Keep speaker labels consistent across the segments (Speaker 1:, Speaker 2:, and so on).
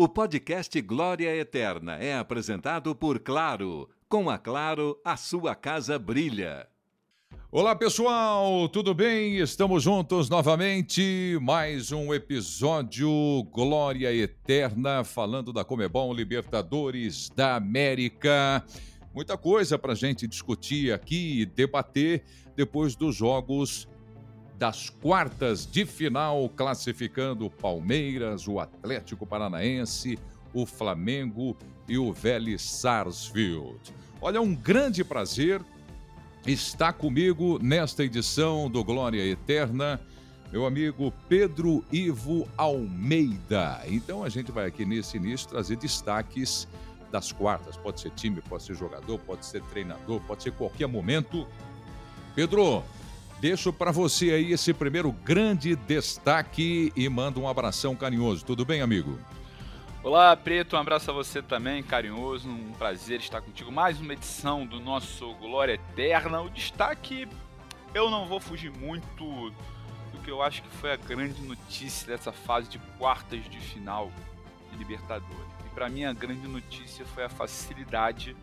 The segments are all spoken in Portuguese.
Speaker 1: O podcast Glória Eterna é apresentado por Claro. Com a Claro, a sua casa brilha.
Speaker 2: Olá pessoal, tudo bem? Estamos juntos novamente. Mais um episódio Glória Eterna, falando da Comebol Libertadores da América. Muita coisa para gente discutir aqui e debater depois dos jogos das quartas de final, classificando Palmeiras, o Atlético Paranaense, o Flamengo e o Vélez Sarsfield. Olha, um grande prazer estar comigo nesta edição do Glória Eterna, meu amigo Pedro Ivo Almeida. Então a gente vai aqui nesse início trazer destaques das quartas. Pode ser time, pode ser jogador, pode ser treinador, pode ser qualquer momento. Pedro, Deixo para você aí esse primeiro grande destaque e mando um abração carinhoso. Tudo bem, amigo?
Speaker 3: Olá, Preto, um abraço a você também, carinhoso. Um prazer estar contigo. Mais uma edição do nosso Glória Eterna. O destaque, eu não vou fugir muito do que eu acho que foi a grande notícia dessa fase de quartas de final de Libertadores. E para mim, a grande notícia foi a facilidade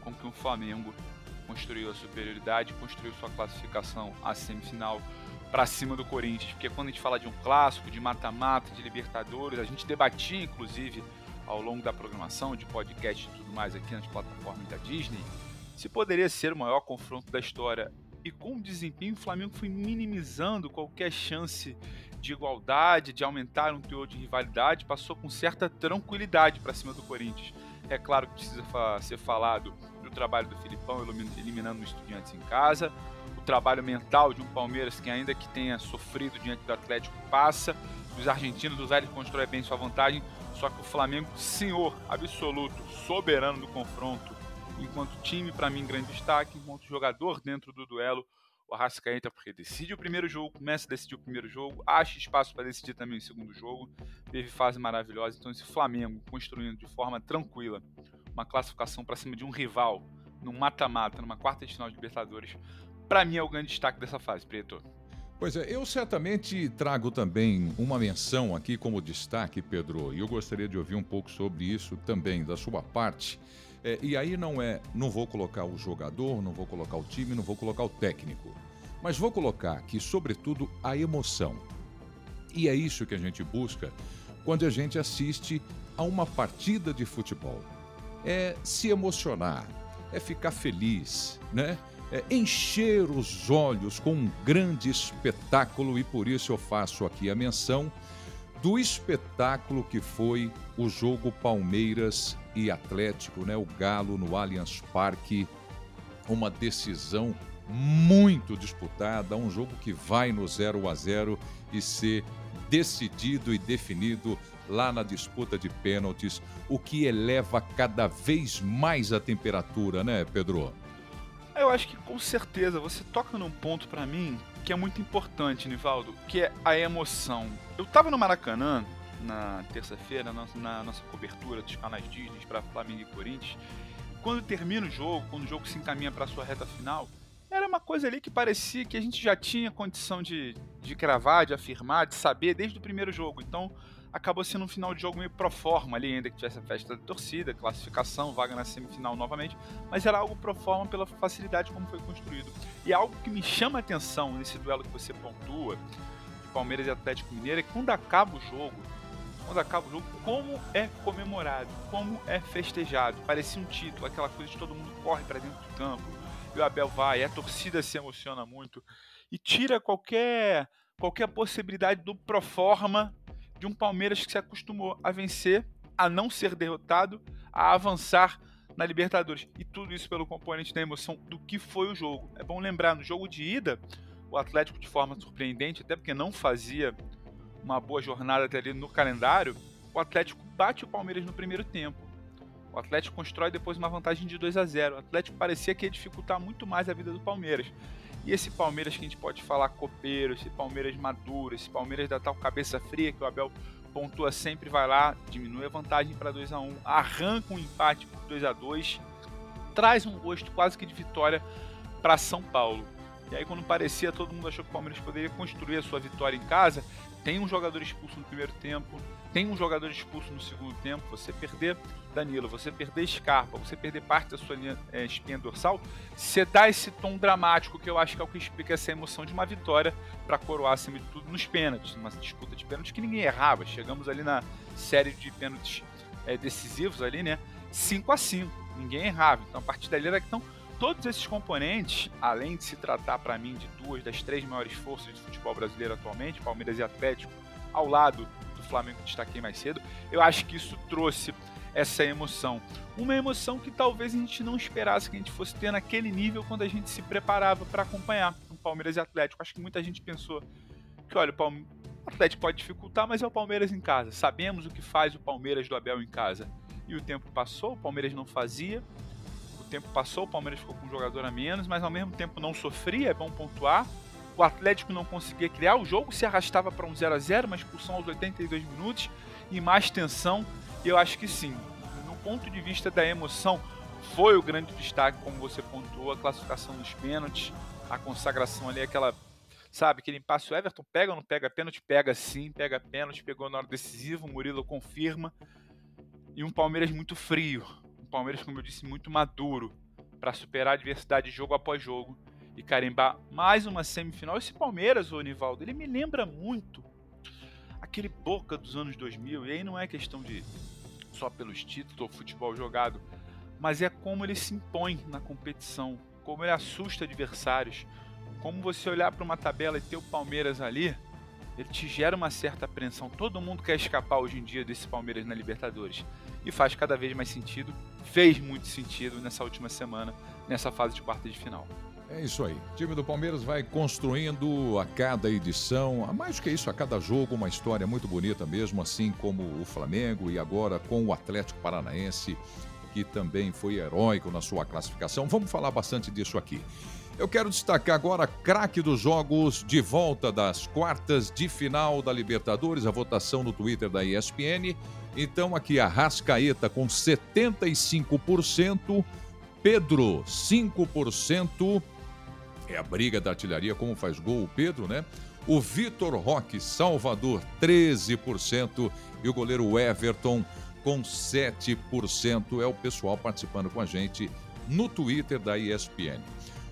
Speaker 3: com que o Flamengo construiu a superioridade, construiu sua classificação à semifinal para cima do Corinthians, porque quando a gente fala de um clássico, de mata-mata, de Libertadores, a gente debatia inclusive ao longo da programação, de podcast e tudo mais aqui nas plataformas da Disney, se poderia ser o maior confronto da história. E com o desempenho, o Flamengo foi minimizando qualquer chance de igualdade, de aumentar um teor de rivalidade, passou com certa tranquilidade para cima do Corinthians. É claro que precisa ser falado do trabalho do Filipão eliminando o Estudiantes em casa, o trabalho mental de um Palmeiras que ainda que tenha sofrido diante do Atlético passa, dos argentinos, os Zé constrói bem sua vantagem, só que o Flamengo, senhor absoluto, soberano do confronto, enquanto time para mim grande destaque, enquanto jogador dentro do duelo, o Arrascaeta, porque decide o primeiro jogo, começa a decidir o primeiro jogo, acha espaço para decidir também o segundo jogo, teve fase maravilhosa. Então, esse Flamengo construindo de forma tranquila uma classificação para cima de um rival, num mata-mata, numa quarta de final de Libertadores, para mim é o grande destaque dessa fase, Preto.
Speaker 2: Pois é, eu certamente trago também uma menção aqui como destaque, Pedro, e eu gostaria de ouvir um pouco sobre isso também, da sua parte. É, e aí não é, não vou colocar o jogador, não vou colocar o time, não vou colocar o técnico, mas vou colocar aqui, sobretudo, a emoção. E é isso que a gente busca quando a gente assiste a uma partida de futebol. É se emocionar, é ficar feliz, né? É encher os olhos com um grande espetáculo e por isso eu faço aqui a menção do espetáculo que foi o jogo Palmeiras e Atlético, né? O Galo no Allianz Parque, uma decisão muito disputada, um jogo que vai no 0 a 0 e ser decidido e definido lá na disputa de pênaltis, o que eleva cada vez mais a temperatura, né, Pedro?
Speaker 3: Eu acho que com certeza você toca num ponto para mim que é muito importante, Nivaldo, que é a emoção. Eu tava no Maracanã na terça-feira, na, nossa cobertura dos canais Disney para Flamengo e Corinthians. Quando termina o jogo, quando o jogo se encaminha para sua reta final, era uma coisa ali que parecia que a gente já tinha condição de, de cravar, de afirmar, de saber desde o primeiro jogo. Então, acabou sendo um final de jogo meio pro forma ali, ainda que tivesse a festa da torcida, classificação, vaga na semifinal novamente, mas era algo pro forma pela facilidade como foi construído. E algo que me chama a atenção nesse duelo que você pontua, de Palmeiras e Atlético Mineiro, é quando acaba o jogo, quando acaba o jogo, como é comemorado, como é festejado. Parecia um título, aquela coisa de todo mundo corre para dentro do campo, e o Abel vai, a torcida se emociona muito, e tira qualquer, qualquer possibilidade do pro forma de um Palmeiras que se acostumou a vencer, a não ser derrotado, a avançar na Libertadores. E tudo isso pelo componente da emoção do que foi o jogo. É bom lembrar, no jogo de ida, o Atlético, de forma surpreendente, até porque não fazia uma boa jornada até ali no calendário, o Atlético bate o Palmeiras no primeiro tempo. O Atlético constrói depois uma vantagem de 2 a 0. O Atlético parecia que ia dificultar muito mais a vida do Palmeiras. E esse Palmeiras que a gente pode falar copeiro, esse Palmeiras maduro, esse Palmeiras da tal cabeça fria que o Abel pontua sempre, vai lá, diminui a vantagem para 2 a 1 arranca um empate por 2 a 2 traz um gosto quase que de vitória para São Paulo. E aí quando parecia, todo mundo achou que o Palmeiras poderia construir a sua vitória em casa. Tem um jogador expulso no primeiro tempo, tem um jogador expulso no segundo tempo. Você perder Danilo, você perder Scarpa, você perder parte da sua linha, é, espinha dorsal, você dá esse tom dramático que eu acho que é o que explica essa emoção de uma vitória para coroar acima de tudo nos pênaltis, uma disputa de pênaltis que ninguém errava. Chegamos ali na série de pênaltis é, decisivos ali, né? 5 a 5 ninguém errava. Então a partir dali era que estão todos esses componentes, além de se tratar para mim de duas das três maiores forças de futebol brasileiro atualmente, Palmeiras e Atlético, ao lado do Flamengo que destaquei mais cedo, eu acho que isso trouxe essa emoção. Uma emoção que talvez a gente não esperasse que a gente fosse ter naquele nível quando a gente se preparava para acompanhar o Palmeiras e Atlético. Acho que muita gente pensou que, olha, o Atlético pode dificultar, mas é o Palmeiras em casa. Sabemos o que faz o Palmeiras do Abel em casa. E o tempo passou, o Palmeiras não fazia, tempo passou, o Palmeiras ficou com um jogador a menos, mas ao mesmo tempo não sofria, é bom pontuar. O Atlético não conseguia criar, o jogo se arrastava para um 0 a 0 uma expulsão aos 82 minutos e mais tensão. Eu acho que sim, no ponto de vista da emoção, foi o grande destaque, como você pontuou, a classificação dos pênaltis, a consagração ali, aquela, sabe, aquele impasse. O Everton pega ou não pega pênalti? Pega sim, pega pênalti, pegou na hora decisiva, o Murilo confirma. E um Palmeiras muito frio, Palmeiras, como eu disse, muito maduro para superar a adversidade jogo após jogo e carimbar mais uma semifinal. Esse Palmeiras, o Nivaldo, ele me lembra muito aquele Boca dos anos 2000. E aí não é questão de só pelos títulos ou futebol jogado, mas é como ele se impõe na competição, como ele assusta adversários. Como você olhar para uma tabela e ter o Palmeiras ali, ele te gera uma certa apreensão. Todo mundo quer escapar hoje em dia desse Palmeiras na Libertadores. E faz cada vez mais sentido fez muito sentido nessa última semana, nessa fase de quarta de final.
Speaker 2: É isso aí. O time do Palmeiras vai construindo a cada edição, a mais que isso, a cada jogo, uma história muito bonita mesmo, assim como o Flamengo e agora com o Atlético Paranaense, que também foi heróico na sua classificação. Vamos falar bastante disso aqui. Eu quero destacar agora craque dos jogos de volta das quartas de final da Libertadores, a votação no Twitter da ESPN então aqui a Rascaeta com 75%, Pedro 5%. É a briga da artilharia, como faz gol o Pedro, né? O Vitor Roque Salvador 13% e o goleiro Everton com 7%. É o pessoal participando com a gente no Twitter da ESPN.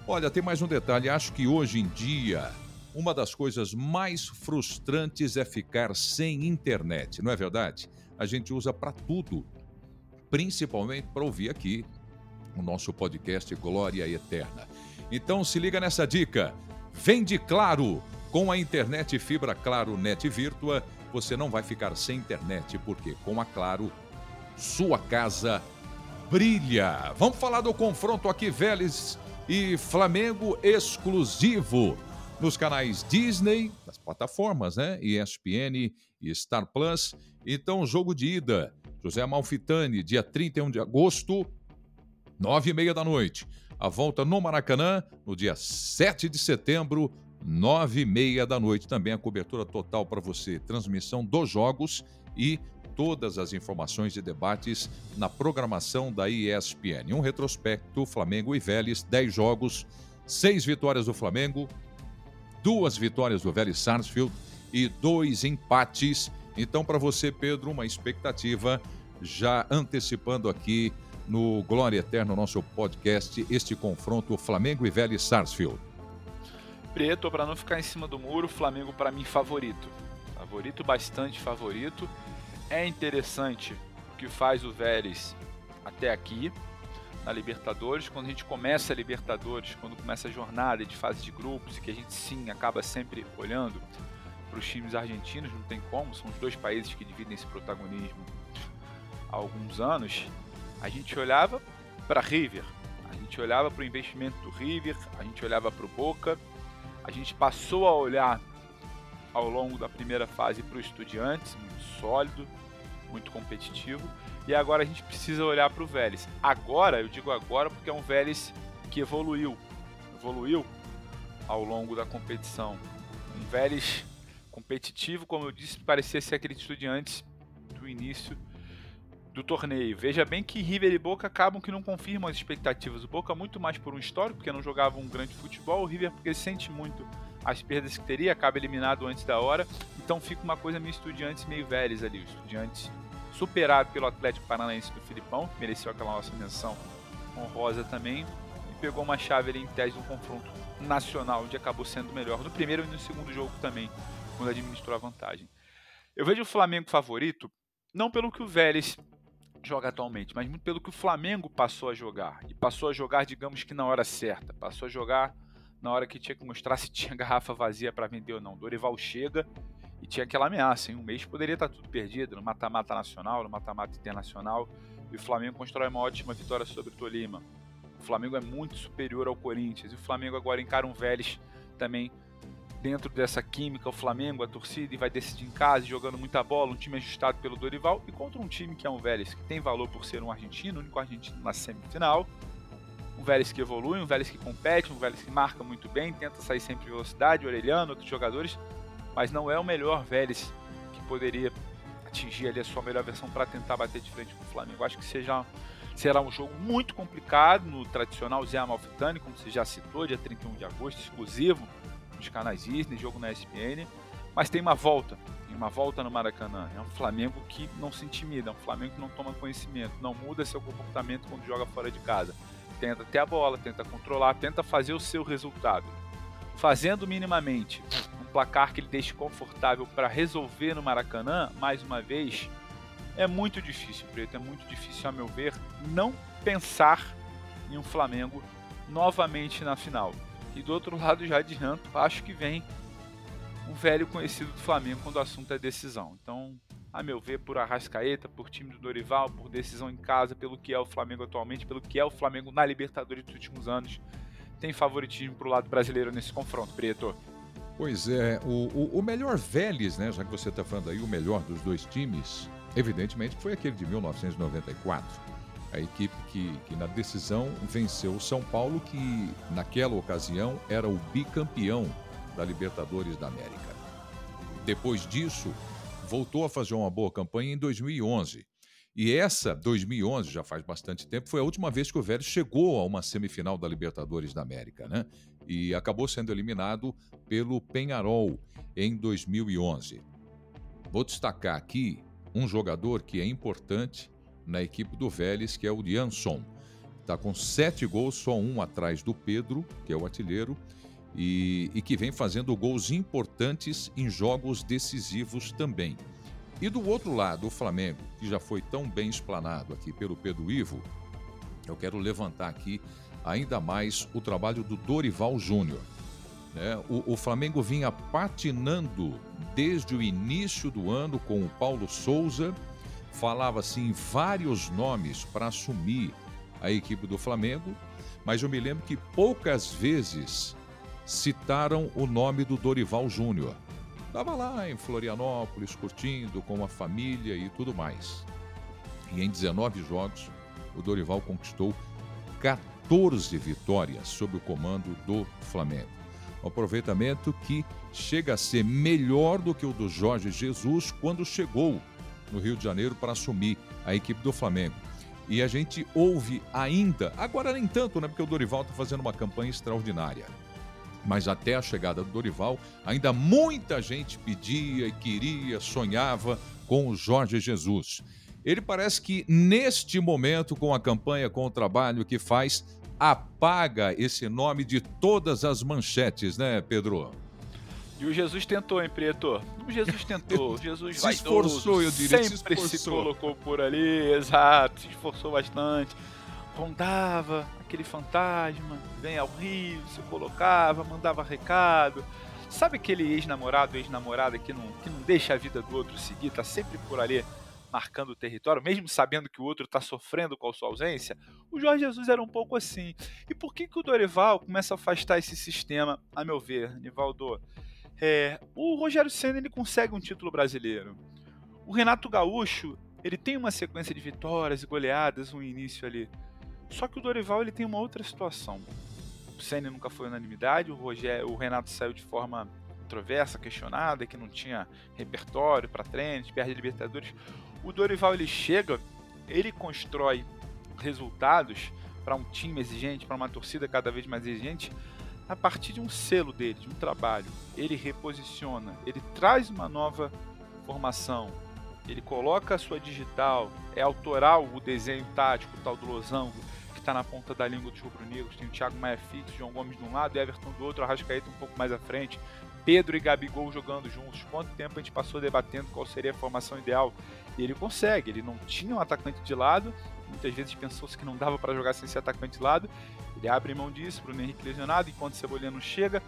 Speaker 2: Olha, tem mais um detalhe. Acho que hoje em dia uma das coisas mais frustrantes é ficar sem internet, não é verdade? A gente usa para tudo, principalmente para ouvir aqui o nosso podcast Glória Eterna. Então se liga nessa dica. Vem de Claro! Com a internet fibra Claro Net Virtua, você não vai ficar sem internet, porque com a Claro, sua casa brilha. Vamos falar do confronto aqui, Vélez e Flamengo exclusivo nos canais Disney, nas plataformas, né? ESPN e Star Plus. Então, jogo de ida. José Malfitani, dia 31 de agosto, nove e meia da noite. A volta no Maracanã, no dia 7 de setembro, nove e meia da noite. Também a cobertura total para você. Transmissão dos jogos e todas as informações e debates na programação da ESPN. Um retrospecto, Flamengo e Vélez, 10 jogos, seis vitórias do Flamengo, duas vitórias do Vélez Sarsfield e dois empates. Então, para você, Pedro, uma expectativa já antecipando aqui no Glória Eterna, nosso podcast, este confronto Flamengo e Vélez Sarsfield.
Speaker 3: Preto, para não ficar em cima do muro, Flamengo para mim favorito. Favorito, bastante favorito. É interessante o que faz o Vélez até aqui na Libertadores. Quando a gente começa a Libertadores, quando começa a jornada de fase de grupos, e que a gente sim acaba sempre olhando para os times argentinos, não tem como, são os dois países que dividem esse protagonismo há alguns anos, a gente olhava para River, a gente olhava para o investimento do River, a gente olhava para o Boca, a gente passou a olhar ao longo da primeira fase para o Estudiantes, muito sólido, muito competitivo, e agora a gente precisa olhar para o Vélez. Agora, eu digo agora porque é um Vélez que evoluiu, evoluiu ao longo da competição. Um Vélez competitivo, como eu disse, parecia ser aquele Estudiantes do início do torneio. Veja bem que River e Boca acabam que não confirmam as expectativas. O Boca muito mais por um histórico, porque não jogava um grande futebol. O River porque sente muito as perdas que teria, acaba eliminado antes da hora. Então fica uma coisa meio estudiantes, meio velhos ali. O estudiantes superado pelo Atlético Paranaense do Filipão, que mereceu aquela nossa menção honrosa também. E pegou uma chave ali em tese do confronto nacional, onde acabou sendo melhor no primeiro e no segundo jogo também, quando administrou a vantagem. Eu vejo o Flamengo favorito, não pelo que o Vélez joga atualmente, mas muito pelo que o Flamengo passou a jogar. E passou a jogar, digamos que na hora certa. Passou a jogar na hora que tinha que mostrar se tinha garrafa vazia para vender ou não. Dorival chega e tinha aquela ameaça. Em um mês poderia estar tudo perdido, no mata-mata nacional, no mata-mata internacional. E o Flamengo constrói uma ótima vitória sobre o Tolima. O Flamengo é muito superior ao Corinthians. E o Flamengo agora encara um Vélez também dentro dessa química, o Flamengo, a torcida, e vai decidir em casa, jogando muita bola, um time ajustado pelo Dorival, e contra um time que é um Vélez, que tem valor por ser um argentino, o único argentino na semifinal. Um Vélez que evolui, um Vélez que compete, um Vélez que marca muito bem, tenta sair sempre de velocidade, Orelhano, outros jogadores, mas não é o melhor Vélez que poderia atingir ali a sua melhor versão para tentar bater de frente com o Flamengo. Acho que seja, será um jogo muito complicado no tradicional Zé Amalfitani, como você já citou, dia 31 de agosto, exclusivo nos canais Disney, jogo na ESPN, mas tem uma volta, tem uma volta no Maracanã. É um Flamengo que não se intimida, é um Flamengo que não toma conhecimento, não muda seu comportamento quando joga fora de casa. Tenta ter a bola, tenta controlar, tenta fazer o seu resultado. Fazendo minimamente um placar que ele deixe confortável para resolver no Maracanã, mais uma vez, é muito difícil, Preto, é muito difícil, a meu ver, não pensar em um Flamengo novamente na final. E do outro lado, já adianto, acho que vem um velho conhecido do Flamengo quando o assunto é decisão. Então, a meu ver, por Arrascaeta, por time do Dorival, por decisão em casa, pelo que é o Flamengo atualmente, pelo que é o Flamengo na Libertadores dos últimos anos, tem favoritismo para o lado brasileiro nesse confronto, Preto.
Speaker 2: Pois é, o, o, o melhor Vélez, né, já que você está falando aí, o melhor dos dois times, evidentemente foi aquele de 1994 a equipe que, que na decisão venceu o São Paulo, que naquela ocasião era o bicampeão da Libertadores da América. Depois disso, voltou a fazer uma boa campanha em 2011. E essa, 2011, já faz bastante tempo, foi a última vez que o Vélez chegou a uma semifinal da Libertadores da América, né? E acabou sendo eliminado pelo Penharol em 2011. Vou destacar aqui um jogador que é importante na equipe do Vélez, que é o Jansson. Está com sete gols, só um atrás do Pedro, que é o artilheiro, e, e que vem fazendo gols importantes em jogos decisivos também. E do outro lado, o Flamengo, que já foi tão bem explanado aqui pelo Pedro Ivo, eu quero levantar aqui ainda mais o trabalho do Dorival Júnior. Né? O, o, Flamengo vinha patinando desde o início do ano com o Paulo Souza falava-se em vários nomes para assumir a equipe do Flamengo, mas eu me lembro que poucas vezes citaram o nome do Dorival Júnior. Estava lá em Florianópolis, curtindo com a família e tudo mais. E em 19 jogos, o Dorival conquistou 14 vitórias sob o comando do Flamengo. Um aproveitamento que chega a ser melhor do que o do Jorge Jesus quando chegou no Rio de Janeiro para assumir a equipe do Flamengo. E a gente ouve ainda, agora nem tanto, né? Porque o Dorival está fazendo uma campanha extraordinária. Mas até a chegada do Dorival, ainda muita gente pedia e queria, sonhava com o Jorge Jesus. Ele parece que neste momento, com a campanha, com o trabalho que faz, apaga esse nome de todas as manchetes, né, Pedro?
Speaker 3: E o Jesus tentou, hein, Preto? O Jesus tentou, o Jesus
Speaker 2: se esforçou, eu diria,
Speaker 3: sempre se, se colocou por ali, exato, se esforçou bastante. Rondava aquele fantasma, vem ao Rio, se colocava, mandava recado. Sabe aquele ex-namorado, ex-namorada que não, que não deixa a vida do outro seguir, tá sempre por ali marcando o território, mesmo sabendo que o outro está sofrendo com a sua ausência, o Jorge Jesus era um pouco assim. E por que, que o Dorival começa a afastar esse sistema, a meu ver, Nivaldo? É, o Rogério Senna ele consegue um título brasileiro. O Renato Gaúcho ele tem uma sequência de vitórias e goleadas, um início ali. Só que o Dorival ele tem uma outra situação. O Senna nunca foi unanimidade, o, Rogério, o Renato saiu de forma controversa, questionada, que não tinha repertório para treinos, perde Libertadores. O Dorival ele chega ele constrói resultados para um time exigente, para uma torcida cada vez mais exigente, a partir de um selo dele, de um trabalho. Ele reposiciona, ele traz uma nova formação, ele coloca a sua digital, é autoral o desenho tático, o tal do losango, que está na ponta da língua dos rubro-negros. Tem o Thiago Maia fixo, João Gomes de um lado, Everton do outro, Arrascaeta um pouco mais à frente, Pedro e Gabigol jogando juntos. Quanto tempo a gente passou debatendo qual seria a formação ideal? E ele consegue, ele não tinha um atacante de lado, muitas vezes pensou-se que não dava para jogar sem ser atacante de lado. Ele abre mão disso, Bruno Henrique lesionado, enquanto o Cebolinha não chega,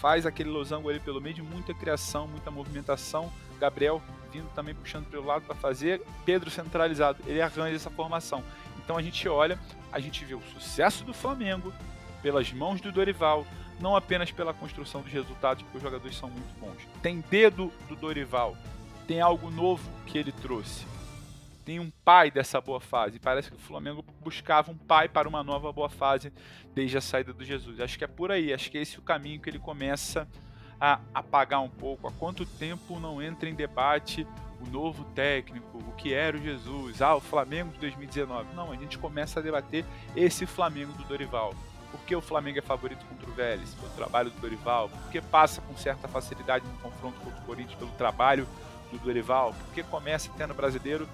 Speaker 3: faz aquele losango ali pelo meio de muita criação, muita movimentação. Gabriel vindo também puxando pelo lado para fazer, Pedro centralizado, ele arranja essa formação. Então a gente olha, a gente vê o sucesso do Flamengo pelas mãos do Dorival, não apenas pela construção dos resultados, porque os jogadores são muito bons. Tem dedo do Dorival, tem algo novo que ele trouxe. Tem um pai dessa boa fase. Parece que o Flamengo buscava um pai para uma nova boa fase desde a saída do Jesus. Acho que é por aí, acho que é esse o caminho que ele começa a apagar um pouco. Há quanto tempo não entra em debate o novo técnico, o que era o Jesus, ah, o Flamengo de 2019. Não, a gente começa a debater esse Flamengo do Dorival. Por que o Flamengo é favorito contra o Vélez? Pelo trabalho do Dorival. Por que passa com certa facilidade no confronto contra o Corinthians pelo trabalho do Dorival? Por que começa tendo brasileiro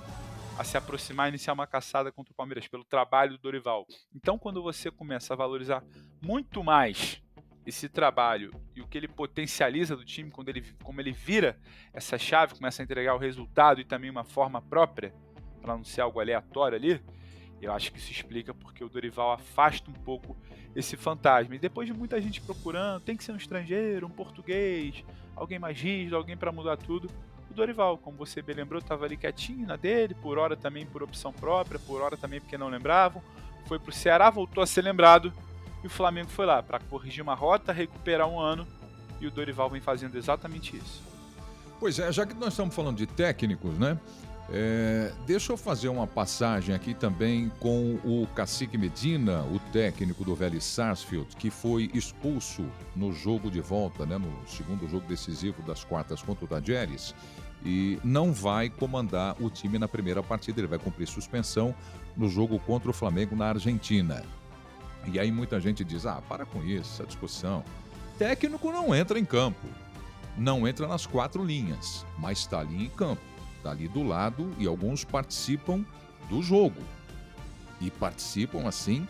Speaker 3: a se aproximar e iniciar uma caçada contra o Palmeiras? Pelo trabalho do Dorival. Então, quando você começa a valorizar muito mais esse trabalho e o que ele potencializa do time, quando ele, como ele vira essa chave, começa a entregar o resultado e também uma forma própria, para não ser algo aleatório ali, eu acho que isso explica porque o Dorival afasta um pouco esse fantasma. E depois de muita gente procurando, tem que ser um estrangeiro, um português, alguém mais rígido, alguém para mudar tudo. O Dorival, como você bem lembrou, estava ali quietinho na dele, por hora também por opção própria, por hora também porque não lembravam. Foi para o Ceará, voltou a ser lembrado e o Flamengo foi lá para corrigir uma rota, recuperar um ano e o Dorival vem fazendo exatamente isso.
Speaker 2: Pois é, já que nós estamos falando de técnicos, né? É, deixa eu fazer uma passagem aqui também com o Cacique Medina, o técnico do Vélez Sarsfield, que foi expulso no jogo de volta, né, no segundo jogo decisivo das quartas contra o Tajeres, e não vai comandar o time na primeira partida, ele vai cumprir suspensão no jogo contra o Flamengo na Argentina. E aí muita gente diz: ah, para com isso, essa discussão. Técnico não entra em campo, não entra nas quatro linhas, mas está ali em campo, está ali do lado e alguns participam do jogo. E participam assim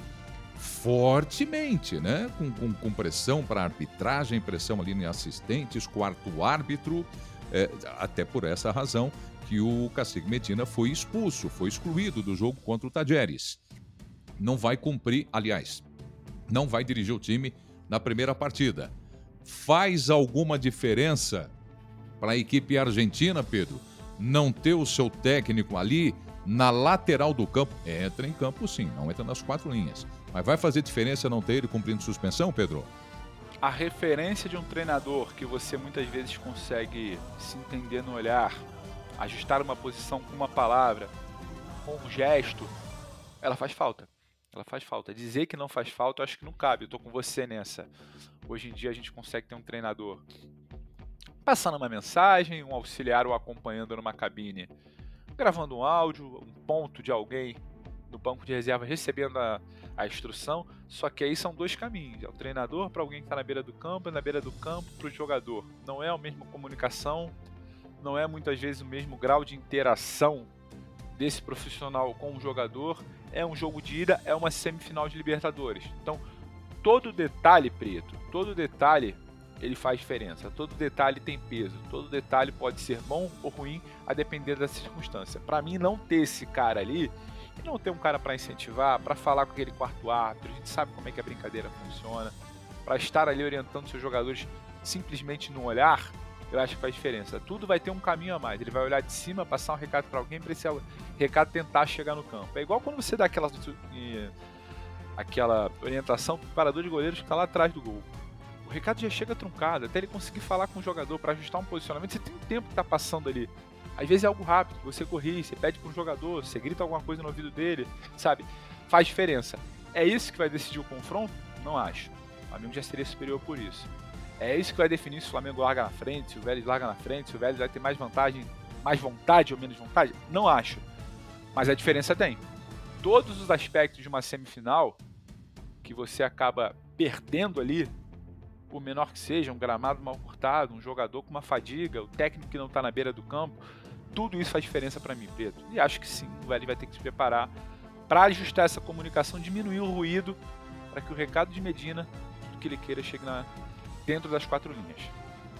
Speaker 2: fortemente, né? Com, com, com pressão para arbitragem, pressão ali em assistentes, quarto árbitro. É, até por essa razão que o Cacique Medina foi expulso, foi excluído do jogo contra o Tajeres não vai cumprir, aliás, não vai dirigir o time na primeira partida. Faz alguma diferença para a equipe argentina, Pedro? Não ter o seu técnico ali na lateral do campo? Entra em campo sim, não entra nas quatro linhas. Mas vai fazer diferença não ter ele cumprindo suspensão, Pedro?
Speaker 3: A referência de um treinador que você muitas vezes consegue se entender no olhar, ajustar uma posição com uma palavra, com um gesto, ela faz falta. Ela faz falta. Dizer que não faz falta, eu acho que não cabe. Eu tô com você nessa. Hoje em dia a gente consegue ter um treinador passando uma mensagem, um auxiliar ou acompanhando numa cabine, gravando um áudio, um ponto de alguém no banco de reserva recebendo a, a instrução. Só que aí são dois caminhos: é o treinador para alguém que está na beira do campo, e na beira do campo para o jogador. Não é a mesma comunicação, não é muitas vezes o mesmo grau de interação desse profissional com o jogador é um jogo de ida, é uma semifinal de Libertadores. Então, todo detalhe, Preto, todo detalhe ele faz diferença. Todo detalhe tem peso. Todo detalhe pode ser bom ou ruim a depender da circunstância. Para mim, não ter esse cara ali não ter um cara para incentivar, para falar com aquele quarto árbitro, a gente sabe como é que a brincadeira funciona, para estar ali orientando seus jogadores simplesmente no olhar, eu acho que faz diferença. Tudo vai ter um caminho a mais. Ele vai olhar de cima, passar um recado para alguém, para esse recado tentar chegar no campo. É igual quando você dá aquela, aquela orientação para o parador de goleiros que está lá atrás do gol. O recado já chega truncado, até ele conseguir falar com o jogador para ajustar um posicionamento, você tem um tempo que está passando ali. Às vezes é algo rápido, você corrige, você pede para um jogador, você grita alguma coisa no ouvido dele, sabe? Faz diferença. É isso que vai decidir o confronto? Não acho. O Flamengo já seria superior por isso. É isso que vai definir se o Flamengo larga na frente, se o Vélez larga na frente, se o Vélez vai ter mais vantagem, mais vontade ou menos vontade? Não acho. Mas a diferença tem. Todos os aspectos de uma semifinal que você acaba perdendo ali, por menor que seja, um gramado mal cortado, um jogador com uma fadiga, o técnico que não está na beira do campo, tudo isso faz diferença para mim, Pedro. E acho que sim, o Velho vai ter que se preparar para ajustar essa comunicação, diminuir o ruído, para que o recado de Medina, tudo que ele queira, chegue na, dentro das quatro linhas.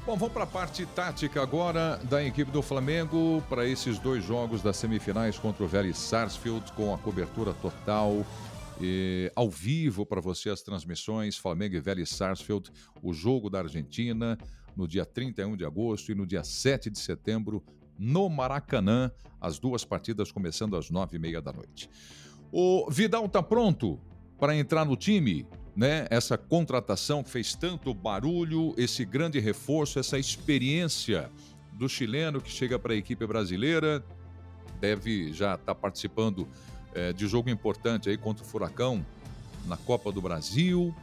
Speaker 2: Bom, vamos para a parte tática agora da equipe do Flamengo para esses dois jogos das semifinais contra o Vélez Sarsfield com a cobertura total e, ao vivo para você as transmissões Flamengo e Vélez Sarsfield, o jogo da Argentina no dia 31 de agosto e no dia 7 de setembro no Maracanã, as duas partidas começando às nove e meia da noite. O Vidal está pronto para entrar no time? né, essa contratação fez tanto barulho, esse grande reforço, essa experiência do chileno que chega para a equipe brasileira, deve já estar tá participando é, de jogo importante aí contra o Furacão na Copa do Brasil.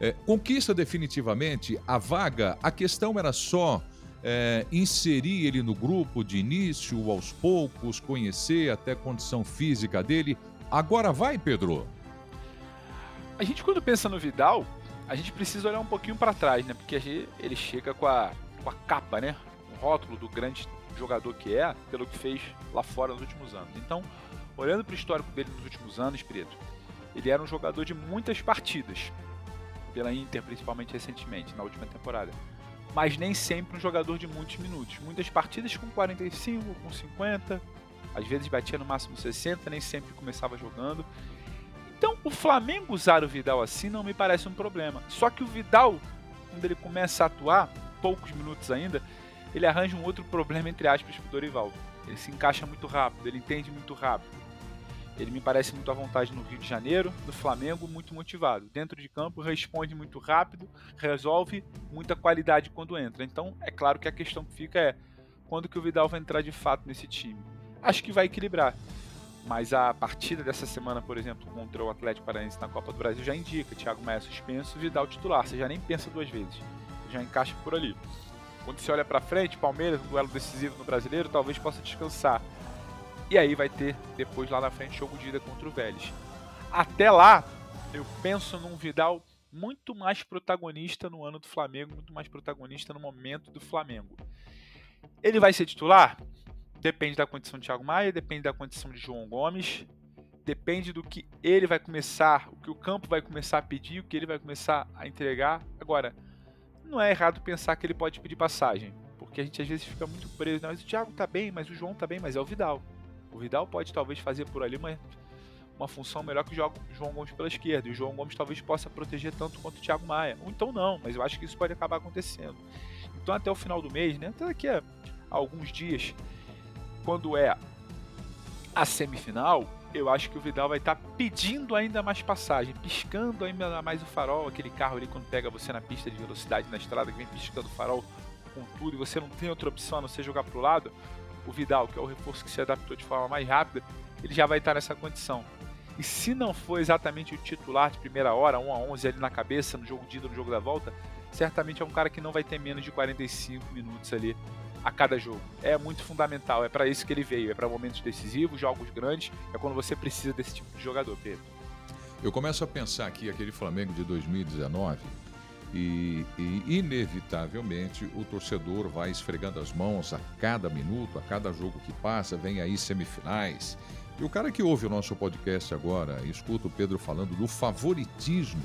Speaker 2: É, conquista definitivamente a vaga. A questão era só é, inserir ele no grupo de início, aos poucos, conhecer até a condição física dele. Agora vai, Pedro?
Speaker 3: A gente, quando pensa no Vidal, a gente precisa olhar um pouquinho para trás, né? Porque ele chega com a, com a capa, né? O rótulo do grande jogador que é, pelo que fez lá fora nos últimos anos. Então, olhando para o histórico dele nos últimos anos, Preto, ele era um jogador de muitas partidas, pela Inter principalmente recentemente, na última temporada. Mas nem sempre um jogador de muitos minutos. Muitas partidas com 45, com 50, às vezes batia no máximo 60, nem sempre começava jogando. Então, o Flamengo usar o Vidal assim não me parece um problema. Só que o Vidal, quando ele começa a atuar, poucos minutos ainda, ele arranja um outro problema, entre aspas, pro Dorival. Ele se encaixa muito rápido, ele entende muito rápido. Ele me parece muito à vontade no Rio de Janeiro, no Flamengo, muito motivado. Dentro de campo, responde muito rápido, resolve muita qualidade quando entra. Então, é claro que a questão que fica é quando que o Vidal vai entrar de fato nesse time. Acho que vai equilibrar. Mas a partida dessa semana, por exemplo, contra o Atlético Paranaense na Copa do Brasil já indica Thiago Maia suspenso Vidal titular. Você já nem pensa duas vezes. Já encaixa por ali. Quando você olha para frente, Palmeiras, um duelo decisivo no Brasileiro, talvez possa descansar. E aí vai ter depois lá na frente jogo de ida contra o Vélez. Até lá, eu penso num Vidal muito mais protagonista no ano do Flamengo, muito mais protagonista no momento do Flamengo. Ele vai ser titular? Depende da condição de Thiago Maia, depende da condição de João Gomes, depende do que ele vai começar, o que o campo vai começar a pedir, o que ele vai começar a entregar. Agora, não é errado pensar que ele pode pedir passagem, porque a gente às vezes fica muito preso. Não, mas o Thiago tá bem, mas o João tá bem, mas é o Vidal. O Vidal pode talvez fazer por ali uma, uma função melhor que o João Gomes pela esquerda, e o João Gomes talvez possa proteger tanto quanto o Thiago Maia. Ou então não, mas eu acho que isso pode acabar acontecendo. Então até o final do mês, né, até daqui a alguns dias, quando é a semifinal, eu acho que o Vidal vai estar tá pedindo ainda mais passagem, piscando ainda mais o farol, aquele carro ali quando pega você na pista de velocidade na estrada, que vem piscando o farol com tudo e você não tem outra opção a não ser jogar pro lado. O Vidal, que é o reforço que se adaptou de forma mais rápida, ele já vai estar nessa condição. E se não for exatamente o titular de primeira hora, 1 a 11 ali na cabeça, no jogo de ida, no jogo da volta, certamente é um cara que não vai ter menos de 45 minutos ali a cada jogo. É muito fundamental, é para isso que ele veio, é para momentos decisivos, jogos grandes, é quando você precisa desse tipo de jogador, Pedro.
Speaker 2: Eu começo a pensar aqui aquele Flamengo de 2019 e, e, inevitavelmente o torcedor vai esfregando as mãos a cada minuto, a cada jogo que passa, vem aí semifinais. E o cara que ouve o nosso podcast agora, escuta o Pedro falando do favoritismo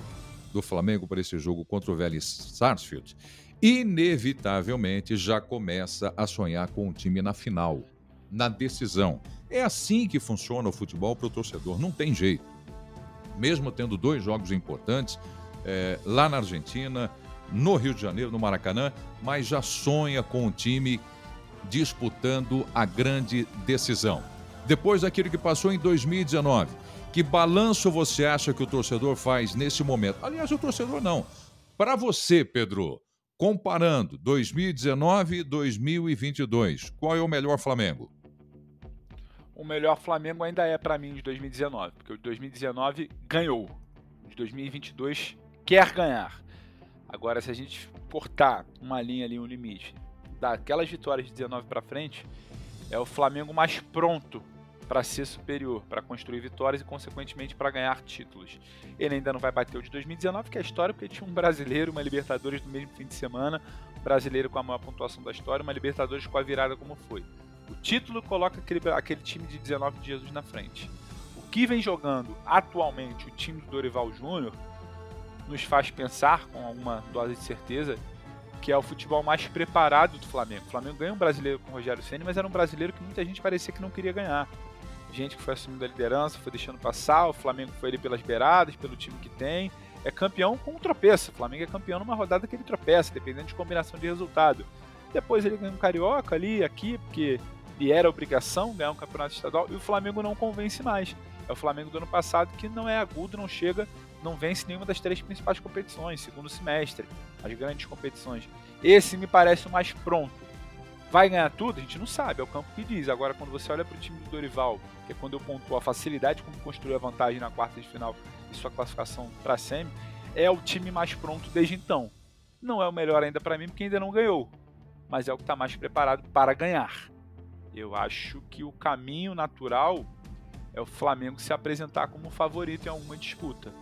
Speaker 2: do Flamengo para esse jogo contra o Vélez Sarsfield inevitavelmente já começa a sonhar com o time na final, na decisão. É assim que funciona o futebol para o torcedor, não tem jeito. Mesmo tendo dois jogos importantes, é, lá na Argentina, no Rio de Janeiro, no Maracanã, mas já sonha com o time disputando a grande decisão. Depois daquilo que passou em 2019, que balanço você acha que o torcedor faz nesse momento? Aliás, o torcedor não. Para você, Pedro, Comparando 2019 e 2022, qual é o melhor Flamengo?
Speaker 3: O melhor Flamengo ainda é para mim de 2019, porque o de 2019 ganhou. O de 2022 quer ganhar. Agora, se a gente cortar uma linha ali, um limite, daquelas vitórias de 19 para frente, é o Flamengo mais pronto para ser superior, para construir vitórias e, consequentemente, para ganhar títulos. Ele ainda não vai bater o de 2019, que é história, porque tinha um brasileiro, uma Libertadores no mesmo fim de semana, brasileiro com a maior pontuação da história, uma Libertadores com a virada como foi. O título coloca aquele, aquele time de 19 de Jesus na frente. O que vem jogando atualmente o time do Dorival Júnior nos faz pensar, com alguma dose de certeza, que é o futebol mais preparado do Flamengo. O Flamengo ganhou um brasileiro com o Rogério Ceni, mas era um brasileiro que muita gente parecia que não queria ganhar gente que foi assumindo a liderança, foi deixando passar, o Flamengo foi ali pelas beiradas, pelo time que tem. É campeão com um tropeço. O Flamengo é campeão numa rodada que ele tropeça, dependendo de combinação de resultado. Depois ele ganha um carioca ali, aqui, porque lhe era obrigação ganhar um campeonato estadual, e o Flamengo não convence mais. É o Flamengo do ano passado que não é agudo, não chega, não vence nenhuma das três principais competições, segundo semestre, as grandes competições. Esse me parece o mais pronto Vai ganhar tudo? A gente não sabe, é o campo que diz. Agora, quando você olha para o time do Dorival, que é quando eu pontuo a facilidade como construiu a vantagem na quarta de final e sua classificação para a semi, é o time mais pronto desde então. Não é o melhor ainda para mim, porque ainda não ganhou, mas é o que está mais preparado para ganhar. Eu acho que o caminho natural é o Flamengo se apresentar como favorito em alguma disputa.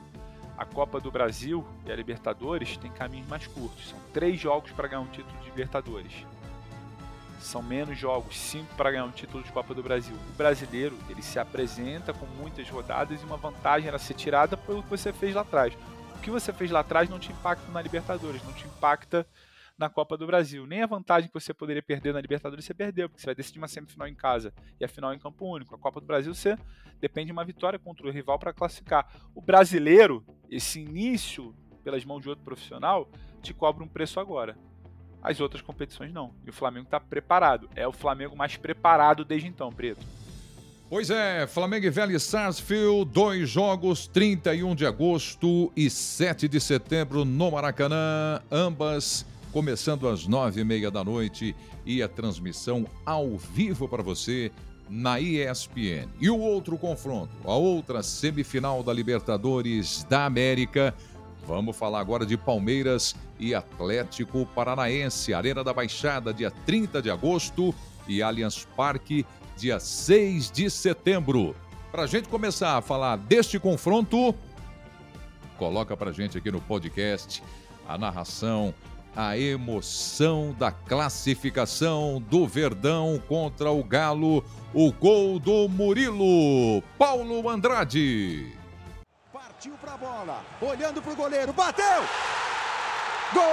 Speaker 3: A Copa do Brasil e a Libertadores têm caminhos mais curtos. São três jogos para ganhar um título de Libertadores. São menos jogos, cinco para ganhar um título de Copa do Brasil. O brasileiro, ele se apresenta com muitas rodadas e uma vantagem era ser tirada pelo que você fez lá atrás. O que você fez lá atrás não te impacta na Libertadores, não te impacta na Copa do Brasil. Nem a vantagem que você poderia perder na Libertadores você perdeu, porque você vai decidir uma semifinal em casa e a final em campo único. A Copa do Brasil você depende de uma vitória contra o rival para classificar. O brasileiro, esse início pelas mãos de outro profissional, te cobra um preço agora. As outras competições não. E o Flamengo está preparado. É o Flamengo mais preparado desde então, Preto.
Speaker 2: Pois é, Flamengo e Vélez Sarsfield, dois jogos, 31 de agosto e 7 de setembro no Maracanã, ambas começando às nove e meia da noite e a transmissão ao vivo para você na ESPN. E o outro confronto, a outra semifinal da Libertadores da América, Vamos falar agora de Palmeiras e Atlético Paranaense, Arena da Baixada, dia 30 de agosto e Allianz Parque, dia 6 de setembro. Para a gente começar a falar deste confronto, coloca para gente aqui no podcast a narração, a emoção da classificação do Verdão contra o Galo, o gol do Murilo, Paulo Andrade
Speaker 4: partiu para a bola, olhando para o goleiro, bateu! Gol!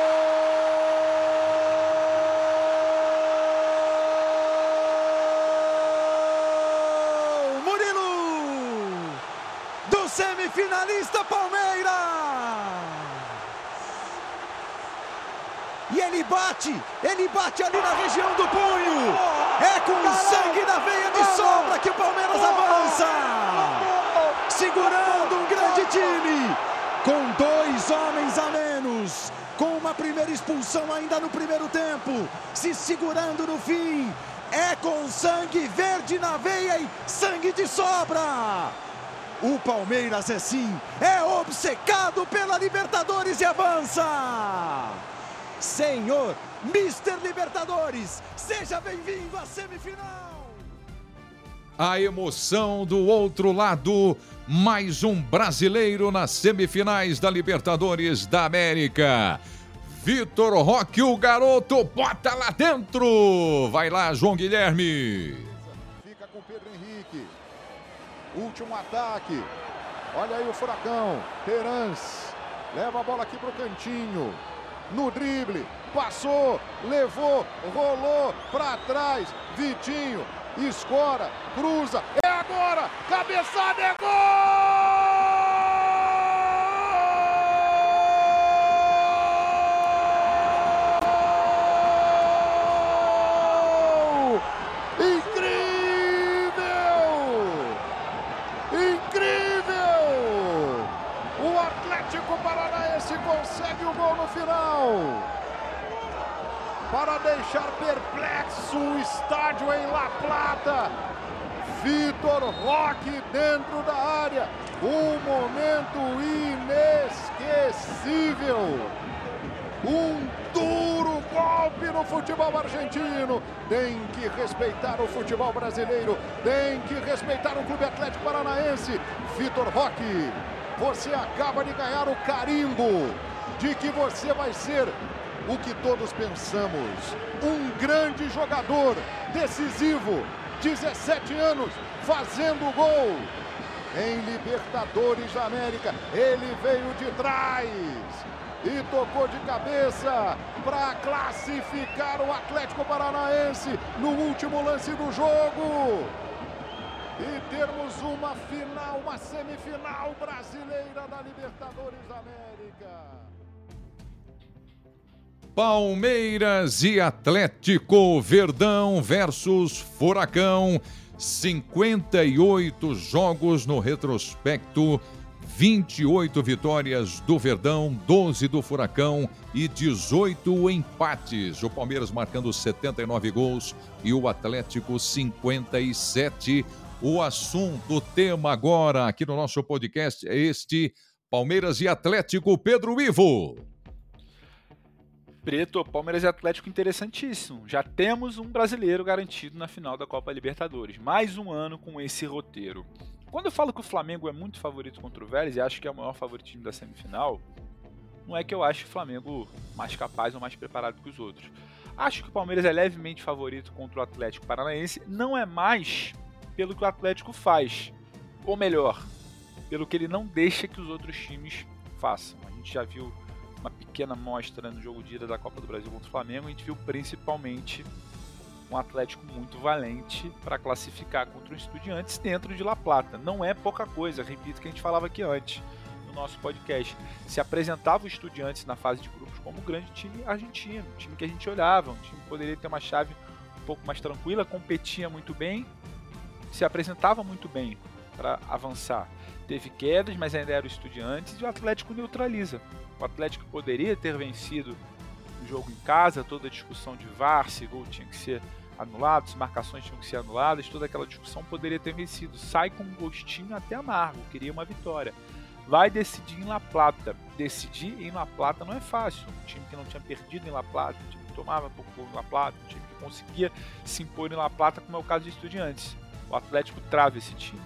Speaker 4: Murilo! Do semifinalista Palmeiras! E ele bate, ele bate ali na região do punho. É com sangue na veia de sobra que o Palmeiras avança. Segurando um grande time, com dois homens a menos, com uma primeira expulsão ainda no primeiro tempo, se segurando no fim, é com sangue verde na veia e sangue de sobra. O Palmeiras é sim, é obcecado pela Libertadores e avança. Senhor, Mister Libertadores, seja bem-vindo à semifinal.
Speaker 2: A emoção do outro lado mais um brasileiro nas semifinais da Libertadores da América. Vitor Roque, o garoto, bota lá dentro. Vai lá, João Guilherme.
Speaker 5: Fica com Pedro Henrique. Último ataque. Olha aí o furacão. Terans leva a bola aqui pro cantinho. No drible, passou, levou, rolou para trás. Vitinho escora, cruza, é agora, cabeçada é gol! Incrível! Incrível! O Atlético Paranaense consegue o gol no final para deixar perplexo o estádio em La Plata. Vitor Roque dentro da área. Um momento inesquecível. Um duro golpe no futebol argentino. Tem que respeitar o futebol brasileiro. Tem que respeitar o Clube Atlético Paranaense. Vitor Roque, você acaba de ganhar o carimbo de que você vai ser o que todos pensamos. Um grande jogador, decisivo, 17 anos, fazendo gol. Em Libertadores da América, ele veio de trás e tocou de cabeça para classificar o Atlético Paranaense no último lance do jogo. E termos uma final, uma semifinal brasileira da Libertadores da América.
Speaker 2: Palmeiras e Atlético Verdão versus Furacão. 58 jogos no retrospecto, 28 vitórias do Verdão, 12 do Furacão e 18 empates. O Palmeiras marcando 79 gols e o Atlético 57. O assunto, o tema agora aqui no nosso podcast é este: Palmeiras e Atlético Pedro Ivo.
Speaker 3: Preto, Palmeiras e Atlético interessantíssimo. Já temos um brasileiro garantido na final da Copa Libertadores. Mais um ano com esse roteiro. Quando eu falo que o Flamengo é muito favorito contra o Vélez e acho que é o maior favoritismo da semifinal, não é que eu acho o Flamengo mais capaz ou mais preparado que os outros. Acho que o Palmeiras é levemente favorito contra o Atlético Paranaense, não é mais pelo que o Atlético faz, ou melhor, pelo que ele não deixa que os outros times façam. A gente já viu uma pequena mostra no jogo de ida da Copa do Brasil contra o Flamengo, a gente viu principalmente um Atlético muito valente para classificar contra o Estudiantes dentro de La Plata. Não é pouca coisa, repito o que a gente falava aqui antes no nosso podcast. Se apresentava o Estudiantes na fase de grupos como um grande time argentino, um time que a gente olhava, um time que poderia ter uma chave um pouco mais tranquila, competia muito bem, se apresentava muito bem para avançar. Teve quedas, mas ainda era o Estudiantes e o Atlético neutraliza. O Atlético poderia ter vencido o jogo em casa, toda a discussão de VAR, se gol tinha que ser anulado, se marcações tinham que ser anuladas, toda aquela discussão poderia ter vencido. Sai com um gostinho até amargo, queria uma vitória. Vai decidir em La Plata. Decidir em La Plata não é fácil. Um time que não tinha perdido em La Plata, um time que tomava pouco gol em La Plata, um time que conseguia se impor em La Plata, como é o caso de Estudiantes. O Atlético trava esse time.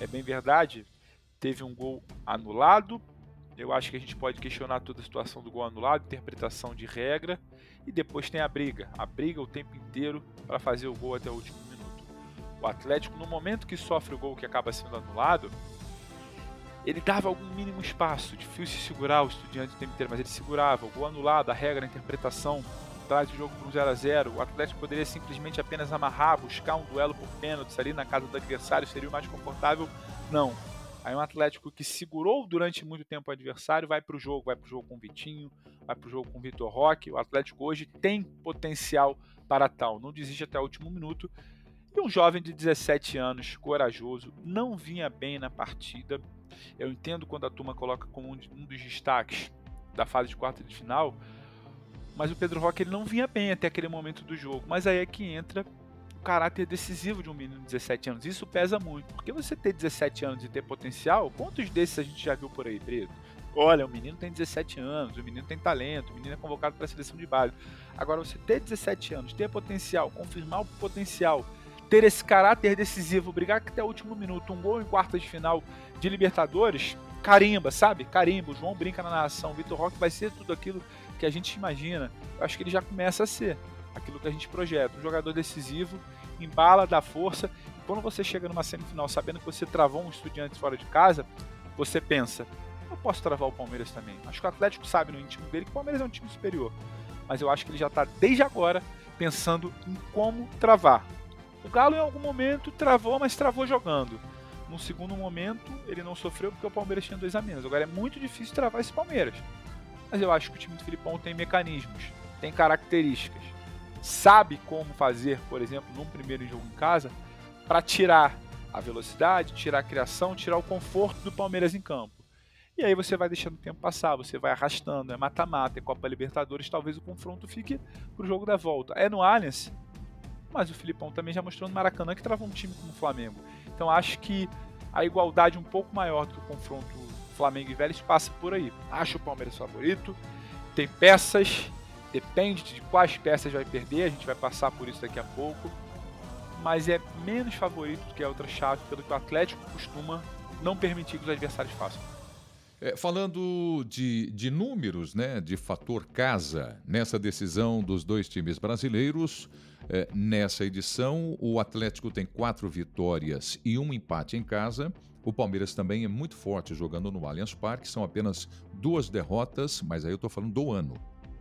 Speaker 3: É bem verdade, teve um gol anulado eu acho que a gente pode questionar toda a situação do gol anulado, interpretação de regra, e depois tem a briga. A briga o tempo inteiro para fazer o gol até o último minuto. O Atlético, no momento que sofre o gol que acaba sendo anulado, ele dava algum mínimo espaço, difícil segurar o estudiante o tempo inteiro, mas ele segurava. O gol anulado, a regra, a interpretação, traz o jogo para um 0 a 0 O Atlético poderia simplesmente apenas amarrar, buscar um duelo por pênaltis ali na casa do adversário, seria o mais confortável. Não. Aí um Atlético que segurou durante muito tempo o adversário vai para o jogo, vai para o jogo com o Vitinho, vai para o jogo com o Vitor Roque. O Atlético hoje tem potencial para tal, não desiste até o último minuto. E um jovem de 17 anos, corajoso, não vinha bem na partida. Eu entendo quando a turma coloca como um dos destaques da fase de quarta de final, mas o Pedro Roque ele não vinha bem até aquele momento do jogo. Mas aí é que entra o caráter decisivo de um menino de 17 anos. Isso pesa muito, porque você ter 17 anos e ter potencial, quantos desses a gente já viu por aí, preto? Olha, o menino tem 17 anos, o menino tem talento, o menino é convocado para a seleção de base. Agora, você ter 17 anos, ter potencial, confirmar o potencial, ter esse caráter decisivo, brigar até o último minuto, um gol em quartas de final de Libertadores, carimba, sabe? Carimba. O João brinca na narração, o Vitor Roque vai ser tudo aquilo que a gente imagina. Eu acho que ele já começa a ser aquilo que a gente projeta. Um jogador decisivo, embala, dá força. Quando você chega numa semifinal sabendo que você travou um estudiante fora de casa, você pensa, eu posso travar o Palmeiras também. Acho que o Atlético sabe no íntimo dele que o Palmeiras é um time superior. Mas eu acho que ele já está desde agora pensando em como travar. O Galo em algum momento travou, mas travou jogando. No segundo momento, ele não sofreu porque o Palmeiras tinha dois a menos. Agora é muito difícil travar esse Palmeiras. Mas eu acho que o time do Filipão tem mecanismos, tem características sabe como fazer, por exemplo, num primeiro jogo em casa, para tirar a velocidade, tirar a criação, tirar o conforto do Palmeiras em campo. E aí você vai deixando o tempo passar, você vai arrastando, é mata-mata, é Copa Libertadores, talvez o confronto fique pro jogo da volta. É no Allianz, mas o Filipão também já mostrou no Maracanã que trava um time como o Flamengo. Então acho que a igualdade um pouco maior do que o confronto Flamengo e Vélez passa por aí. Acho o Palmeiras favorito, tem peças, Depende de quais peças vai perder, a gente vai passar por isso daqui a pouco. Mas é menos favorito do que a outra chave, pelo que o Atlético costuma não permitir que os adversários façam.
Speaker 2: É, falando de, de números, né, de fator casa, nessa decisão dos dois times brasileiros, é, nessa edição, o Atlético tem quatro vitórias e um empate em casa. O Palmeiras também é muito forte jogando no Allianz Parque, são apenas duas derrotas, mas aí eu estou falando do ano,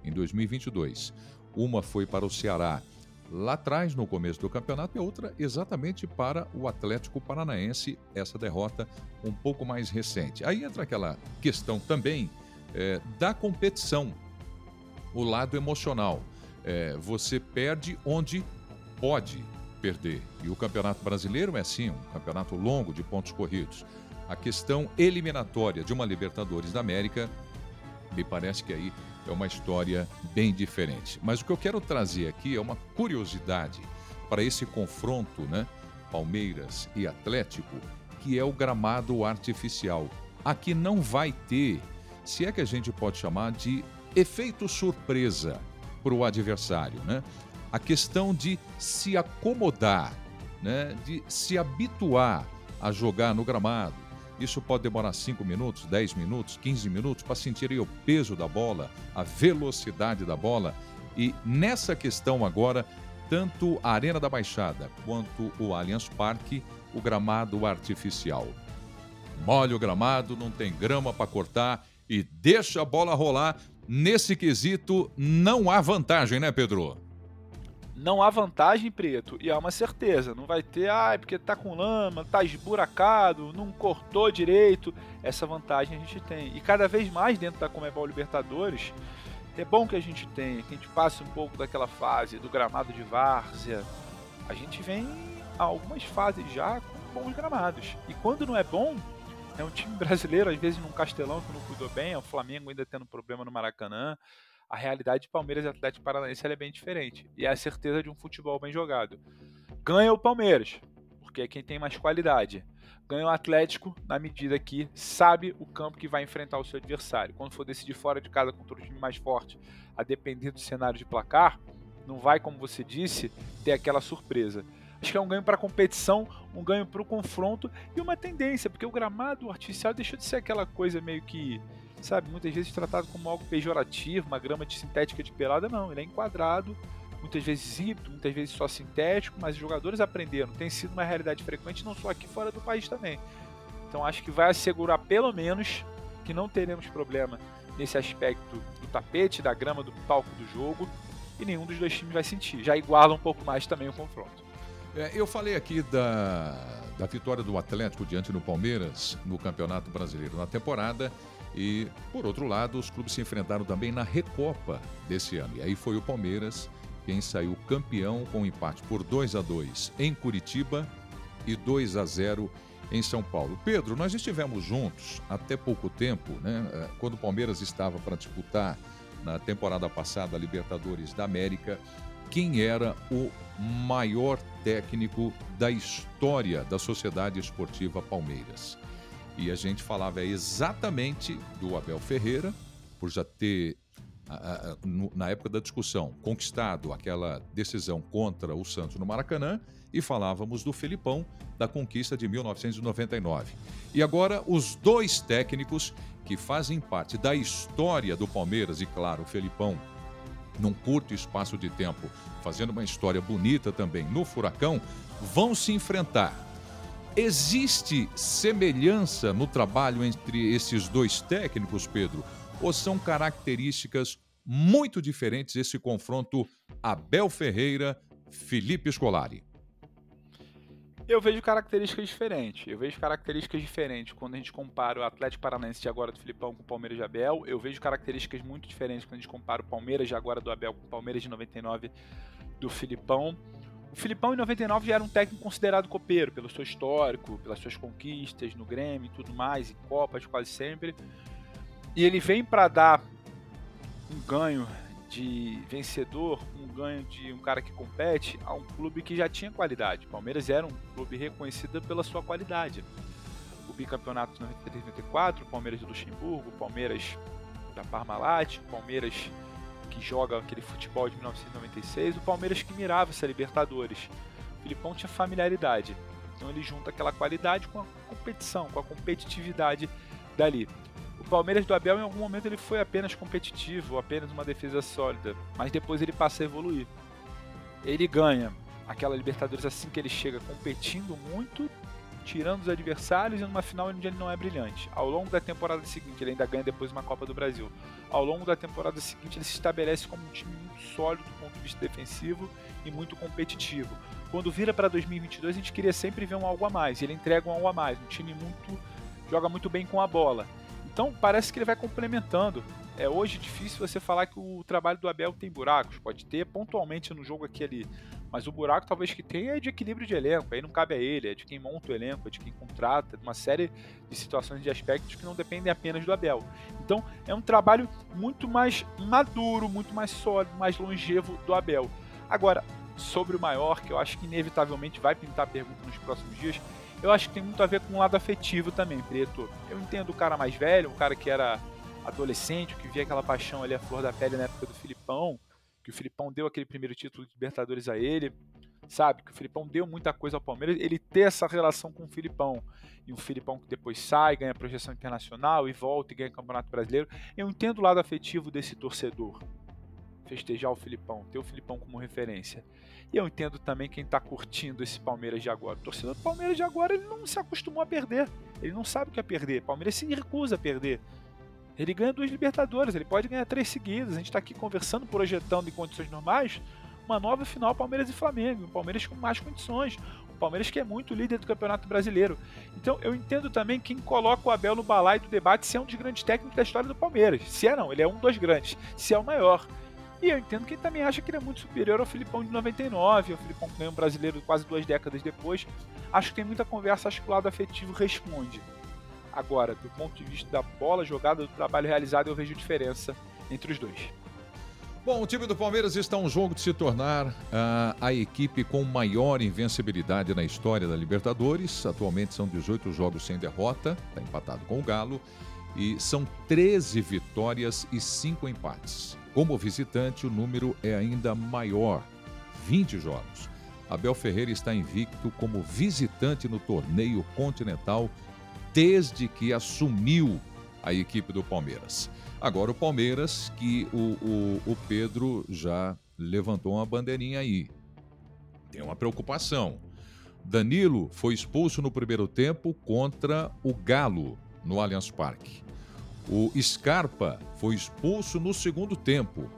Speaker 2: em 2022. Uma foi para o Ceará lá atrás, no começo do campeonato, e outra exatamente para o Atlético Paranaense, essa derrota um pouco mais recente. Aí entra aquela questão também é, da competição, o lado emocional. É, você perde onde pode perder. E o Campeonato Brasileiro é sim um campeonato longo de pontos corridos. A questão eliminatória de uma Libertadores da América, me parece que aí é uma história bem diferente. Mas o que eu quero trazer aqui é uma curiosidade para esse confronto, né? Palmeiras e Atlético, que é o gramado artificial. Aqui não vai ter, se é que a gente pode chamar de efeito surpresa para o adversário, né? A questão de se acomodar, né? De se habituar a jogar no gramado isso pode demorar 5 minutos, 10 minutos, 15 minutos para sentir o peso da bola, a velocidade da bola. E nessa questão agora, tanto a Arena da Baixada quanto o Allianz Parque, o gramado artificial. Molha o gramado, não tem grama para cortar e deixa a bola rolar. Nesse quesito, não há vantagem, né, Pedro?
Speaker 3: Não há vantagem preto e é uma certeza. Não vai ter, ah, é porque tá com lama, tá esburacado, não cortou direito. Essa vantagem a gente tem. E cada vez mais dentro da Comebol Libertadores, é bom que a gente tenha, que a gente passe um pouco daquela fase do gramado de várzea. A gente vem a algumas fases já com bons gramados. E quando não é bom, é um time brasileiro, às vezes num castelão que não cuidou bem, é o Flamengo ainda tendo problema no Maracanã a realidade de Palmeiras e Atlético Paranaense é bem diferente. E é a certeza de um futebol bem jogado. Ganha o Palmeiras, porque é quem tem mais qualidade. Ganha o Atlético na medida que sabe o campo que vai enfrentar o seu adversário. Quando for decidir fora de casa contra o time mais forte, a depender do cenário de placar, não vai, como você disse, ter aquela surpresa. Acho que é um ganho para a competição, um ganho para o confronto e uma tendência, porque o gramado artificial deixou de ser aquela coisa meio que sabe, muitas vezes tratado como algo pejorativo, uma grama de sintética de pelada, não, ele é enquadrado, muitas vezes híbrido, muitas vezes só sintético, mas os jogadores aprenderam, tem sido uma realidade frequente não só aqui fora do país também. Então acho que vai assegurar pelo menos que não teremos problema nesse aspecto do tapete, da grama, do palco do jogo, e nenhum dos dois times vai sentir. Já iguala um pouco mais também o confronto.
Speaker 2: É, eu falei aqui da, da vitória do Atlético diante do Palmeiras no Campeonato Brasileiro na temporada e, por outro lado, os clubes se enfrentaram também na Recopa desse ano. E aí foi o Palmeiras quem saiu campeão com um empate por 2 a 2 em Curitiba e 2 a 0 em São Paulo. Pedro, nós estivemos juntos até pouco tempo, né? Eh, quando o Palmeiras estava para disputar na temporada passada a Libertadores da América, quem era o maior técnico da história da Sociedade Esportiva Palmeiras. E a gente falava exatamente do Abel Ferreira, por já ter, na época da discussão, conquistado aquela decisão contra o Santos no Maracanã, e falávamos do Felipão, da conquista de 1999. E agora, os dois técnicos que fazem parte da história do Palmeiras, e claro, o Felipão, num curto espaço de tempo, fazendo uma história bonita também no Furacão, vão se enfrentar Existe semelhança no trabalho entre esses dois técnicos, Pedro? Ou são características muito diferentes esse confronto Abel Ferreira, Felipe Scolari?
Speaker 3: Eu vejo características diferentes. Eu vejo características diferentes quando a gente compara o Atlético Paranaense de agora do Filipão com o Palmeiras de Abel. Eu vejo características muito diferentes quando a gente compara o Palmeiras de agora do Abel com o Palmeiras de 99 do Filipão. O Filipão, em 99, já era um técnico considerado copeiro, pelo seu histórico, pelas suas conquistas no Grêmio e tudo mais, e Copas quase sempre. E ele vem para dar um ganho de vencedor, um ganho de um cara que compete a um clube que já tinha qualidade. O Palmeiras era um clube reconhecido pela sua qualidade. O bicampeonato de 93 94, o Palmeiras de Luxemburgo, o Palmeiras da Parmalat, o Palmeiras que joga aquele futebol de 1996, o Palmeiras que mirava essa Libertadores. O Filipão tinha familiaridade. Então ele junta aquela qualidade com a competição, com a competitividade dali. O Palmeiras do Abel em algum momento ele foi apenas competitivo, apenas uma defesa sólida, mas depois ele passa a evoluir. Ele ganha aquela Libertadores assim que ele chega competindo muito, tirando os adversários e numa final onde ele não é brilhante. Ao longo da temporada seguinte, ele ainda ganha depois uma Copa do Brasil. Ao longo da temporada seguinte, ele se estabelece como um time muito sólido do ponto de vista defensivo e muito competitivo. Quando vira para 2022, a gente queria sempre ver um algo a mais. E ele entrega um algo a mais. Um time muito joga muito bem com a bola. Então parece que ele vai complementando. É hoje difícil você falar que o trabalho do Abel tem buracos. Pode ter pontualmente no jogo aqui ali. Mas o buraco talvez que tenha é de equilíbrio de elenco. Aí não cabe a ele, é de quem monta o elenco, é de quem contrata, uma série de situações de aspectos que não dependem apenas do Abel. Então é um trabalho muito mais maduro, muito mais sólido, mais longevo do Abel. Agora, sobre o maior, que eu acho que inevitavelmente vai pintar pergunta nos próximos dias, eu acho que tem muito a ver com o lado afetivo também, Preto. Eu entendo o cara mais velho, o cara que era adolescente, que via aquela paixão ali a flor da pele na época do Filipão, que o Filipão deu aquele primeiro título de Libertadores a ele, sabe? Que o Filipão deu muita coisa ao Palmeiras, ele ter essa relação com o Filipão. E um Filipão que depois sai, ganha projeção internacional e volta e ganha Campeonato Brasileiro. Eu entendo o lado afetivo desse torcedor festejar o Filipão, ter o Filipão como referência. E eu entendo também quem está curtindo esse Palmeiras de agora. O torcedor do Palmeiras de agora ele não se acostumou a perder. Ele não sabe o que é perder. Palmeiras se recusa a perder. Ele ganha duas Libertadores, ele pode ganhar três seguidas. A gente está aqui conversando, projetando em condições normais uma nova final Palmeiras e Flamengo. Um Palmeiras com mais condições. Um Palmeiras que é muito líder do Campeonato Brasileiro. Então eu entendo também quem coloca o Abel no balaio do debate se é um dos grandes técnicos da história do Palmeiras. Se é não, ele é um dos grandes. Se é o maior. E eu entendo que ele também acha que ele é muito superior ao Filipão de 99, ao Filipão que ganhou um brasileiro quase duas décadas depois. Acho que tem muita conversa, acho que o lado afetivo responde. Agora, do ponto de vista da bola jogada, do trabalho realizado, eu vejo diferença entre os dois.
Speaker 2: Bom, o time do Palmeiras está um jogo de se tornar uh, a equipe com maior invencibilidade na história da Libertadores. Atualmente são 18 jogos sem derrota, está empatado com o Galo, e são 13 vitórias e 5 empates. Como visitante, o número é ainda maior 20 jogos. Abel Ferreira está invicto como visitante no torneio continental desde que assumiu a equipe do Palmeiras. Agora o Palmeiras, que o, o, o Pedro já levantou uma bandeirinha aí. Tem uma preocupação. Danilo foi expulso no primeiro tempo contra o Galo, no Allianz Parque. O Scarpa foi expulso no segundo tempo.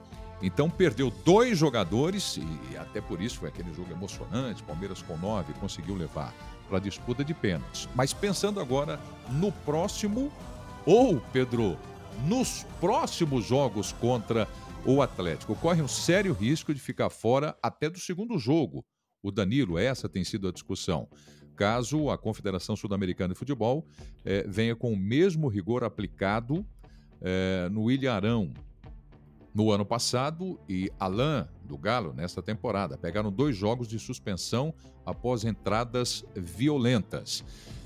Speaker 2: Então perdeu dois jogadores e até por isso foi aquele jogo emocionante. Palmeiras com nove conseguiu levar para a disputa de pênaltis. Mas pensando agora no próximo ou Pedro, nos próximos jogos contra o Atlético, corre um sério risco de ficar fora até do segundo jogo. O Danilo, essa tem sido a discussão caso a Confederação Sul-Americana de Futebol é, venha com o mesmo rigor aplicado é, no Ilharão no ano passado e Alain do Galo nesta temporada. Pegaram dois jogos de suspensão após entradas violentas.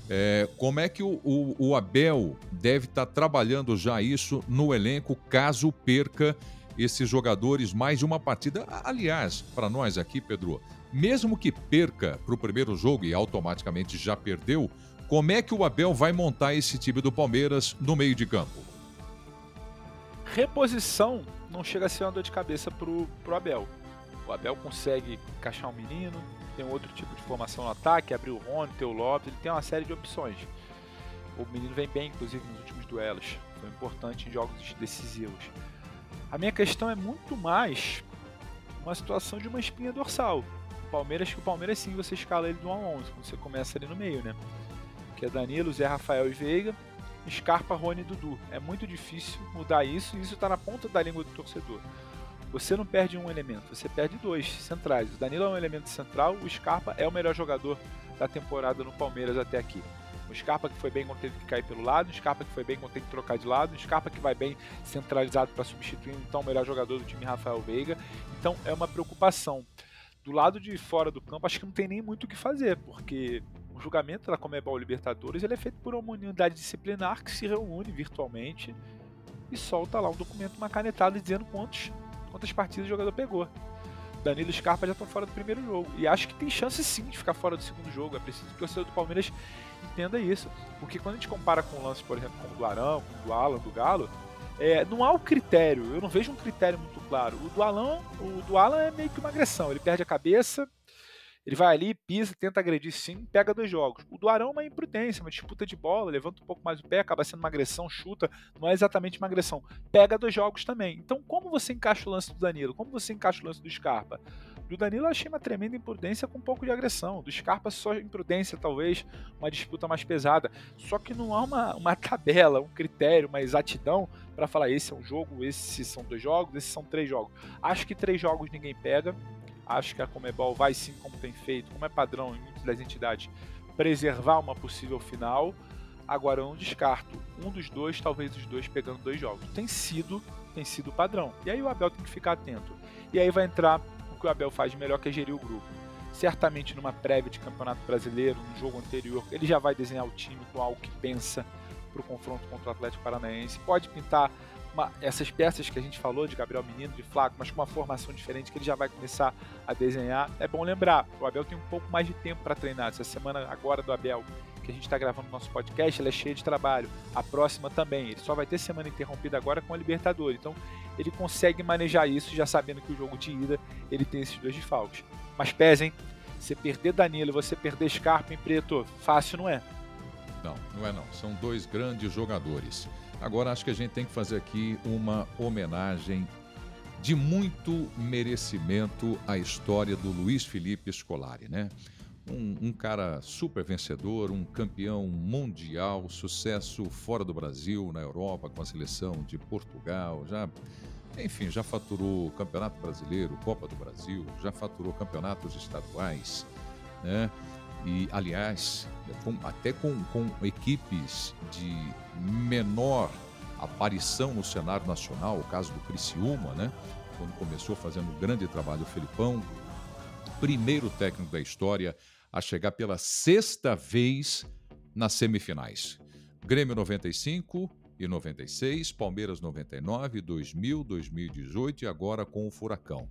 Speaker 2: É, como é que o, o, o Abel deve estar tá trabalhando já isso no elenco caso perca esses jogadores mais de uma partida? Aliás, para nós aqui, Pedro, mesmo que perca para o primeiro jogo e automaticamente já perdeu, como é que o Abel vai montar esse time do Palmeiras no meio de campo?
Speaker 3: Reposição não chega a ser uma dor de cabeça pro, pro Abel. O Abel consegue encaixar um menino, tem outro tipo de formação no ataque, abrir o Rony, ter o Lopes, ele tem uma série de opções. O menino vem bem, inclusive, nos últimos duelos. Foi importante em jogos decisivos. A minha questão é muito mais uma situação de uma espinha dorsal. Palmeiras, que o Palmeiras sim você escala ele do 1 a 11, quando você começa ali no meio, né? Que é Danilo, Zé Rafael e Veiga, Scarpa, Rony e Dudu. É muito difícil mudar isso e isso está na ponta da língua do torcedor. Você não perde um elemento, você perde dois centrais. O Danilo é um elemento central, o Scarpa é o melhor jogador da temporada no Palmeiras até aqui. O Scarpa que foi bem quando teve que cair pelo lado, o Scarpa que foi bem quando teve que trocar de lado, o Scarpa que vai bem centralizado para substituir então o melhor jogador do time Rafael Veiga. Então é uma preocupação do lado de fora do campo, acho que não tem nem muito o que fazer, porque o julgamento da Comebol Libertadores ele é feito por uma unidade disciplinar que se reúne virtualmente e solta lá um documento, uma canetada dizendo quantos, quantas partidas o jogador pegou. Danilo e Scarpa já estão fora do primeiro jogo. E acho que tem chance sim de ficar fora do segundo jogo. É preciso que o torcedor do Palmeiras entenda isso. Porque quando a gente compara com lances, por exemplo, como o do Arão, como o do Alan, do Galo, é, não há o critério. Eu não vejo um critério muito claro. O do Alan, o do Alan é meio que uma agressão. Ele perde a cabeça, ele vai ali, pisa, tenta agredir sim, pega dois jogos. O do Arão é uma imprudência, uma disputa de bola, levanta um pouco mais o pé, acaba sendo uma agressão, chuta, não é exatamente uma agressão. Pega dois jogos também. Então, como você encaixa o lance do Danilo? Como você encaixa o lance do Scarpa? Do Danilo eu achei uma tremenda imprudência com um pouco de agressão. Do Scarpa só imprudência, talvez, uma disputa mais pesada. Só que não há uma, uma tabela, um critério, uma exatidão para falar esse é um jogo, esses são dois jogos, esses são três jogos. Acho que três jogos ninguém pega. Acho que a Comebol vai sim, como tem feito, como é padrão em muitas das entidades, preservar uma possível final. Agora eu não descarto um dos dois, talvez os dois pegando dois jogos. Tem sido, tem sido padrão. E aí o Abel tem que ficar atento. E aí vai entrar que o Abel faz melhor, que é gerir o grupo. Certamente numa prévia de campeonato brasileiro, no jogo anterior, ele já vai desenhar o time com algo que pensa para o confronto contra o Atlético Paranaense. Pode pintar uma, essas peças que a gente falou de Gabriel Menino, de Flaco, mas com uma formação diferente que ele já vai começar a desenhar. É bom lembrar, o Abel tem um pouco mais de tempo para treinar. Essa semana agora do Abel, que a gente está gravando o nosso podcast, ela é cheia de trabalho. A próxima também. Ele só vai ter semana interrompida agora com a Libertadores. Então ele consegue manejar isso, já sabendo que o jogo de ida ele tem esses dois desfalques. Mas pesem, você perder Danilo, você perder Scarpa em preto, fácil não é.
Speaker 2: Não, não é não. São dois grandes jogadores. Agora acho que a gente tem que fazer aqui uma homenagem de muito merecimento à história do Luiz Felipe Scolari, né? Um, um, cara super vencedor, um campeão mundial, sucesso fora do Brasil, na Europa, com a seleção de Portugal, já, enfim, já faturou Campeonato Brasileiro, Copa do Brasil, já faturou campeonatos estaduais, né? E, aliás, com, até com, com equipes de menor aparição no cenário nacional, o caso do Criciúma, né? Quando começou fazendo um grande trabalho o Felipão, primeiro técnico da história a chegar pela sexta vez nas semifinais. Grêmio 95 e 96, Palmeiras 99, 2000, 2018 e agora com o Furacão.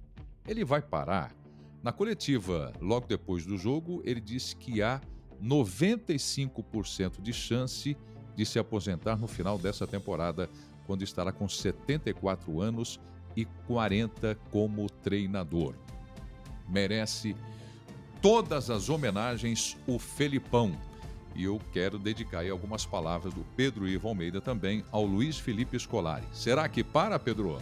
Speaker 2: Ele vai parar na coletiva, logo depois do jogo, ele disse que há 95% de chance de se aposentar no final dessa temporada, quando estará com 74 anos e 40 como treinador. Merece todas as homenagens o Felipão. E eu quero dedicar aí algumas palavras do Pedro Ivo Almeida também ao Luiz Felipe Scolari. Será que para, Pedro?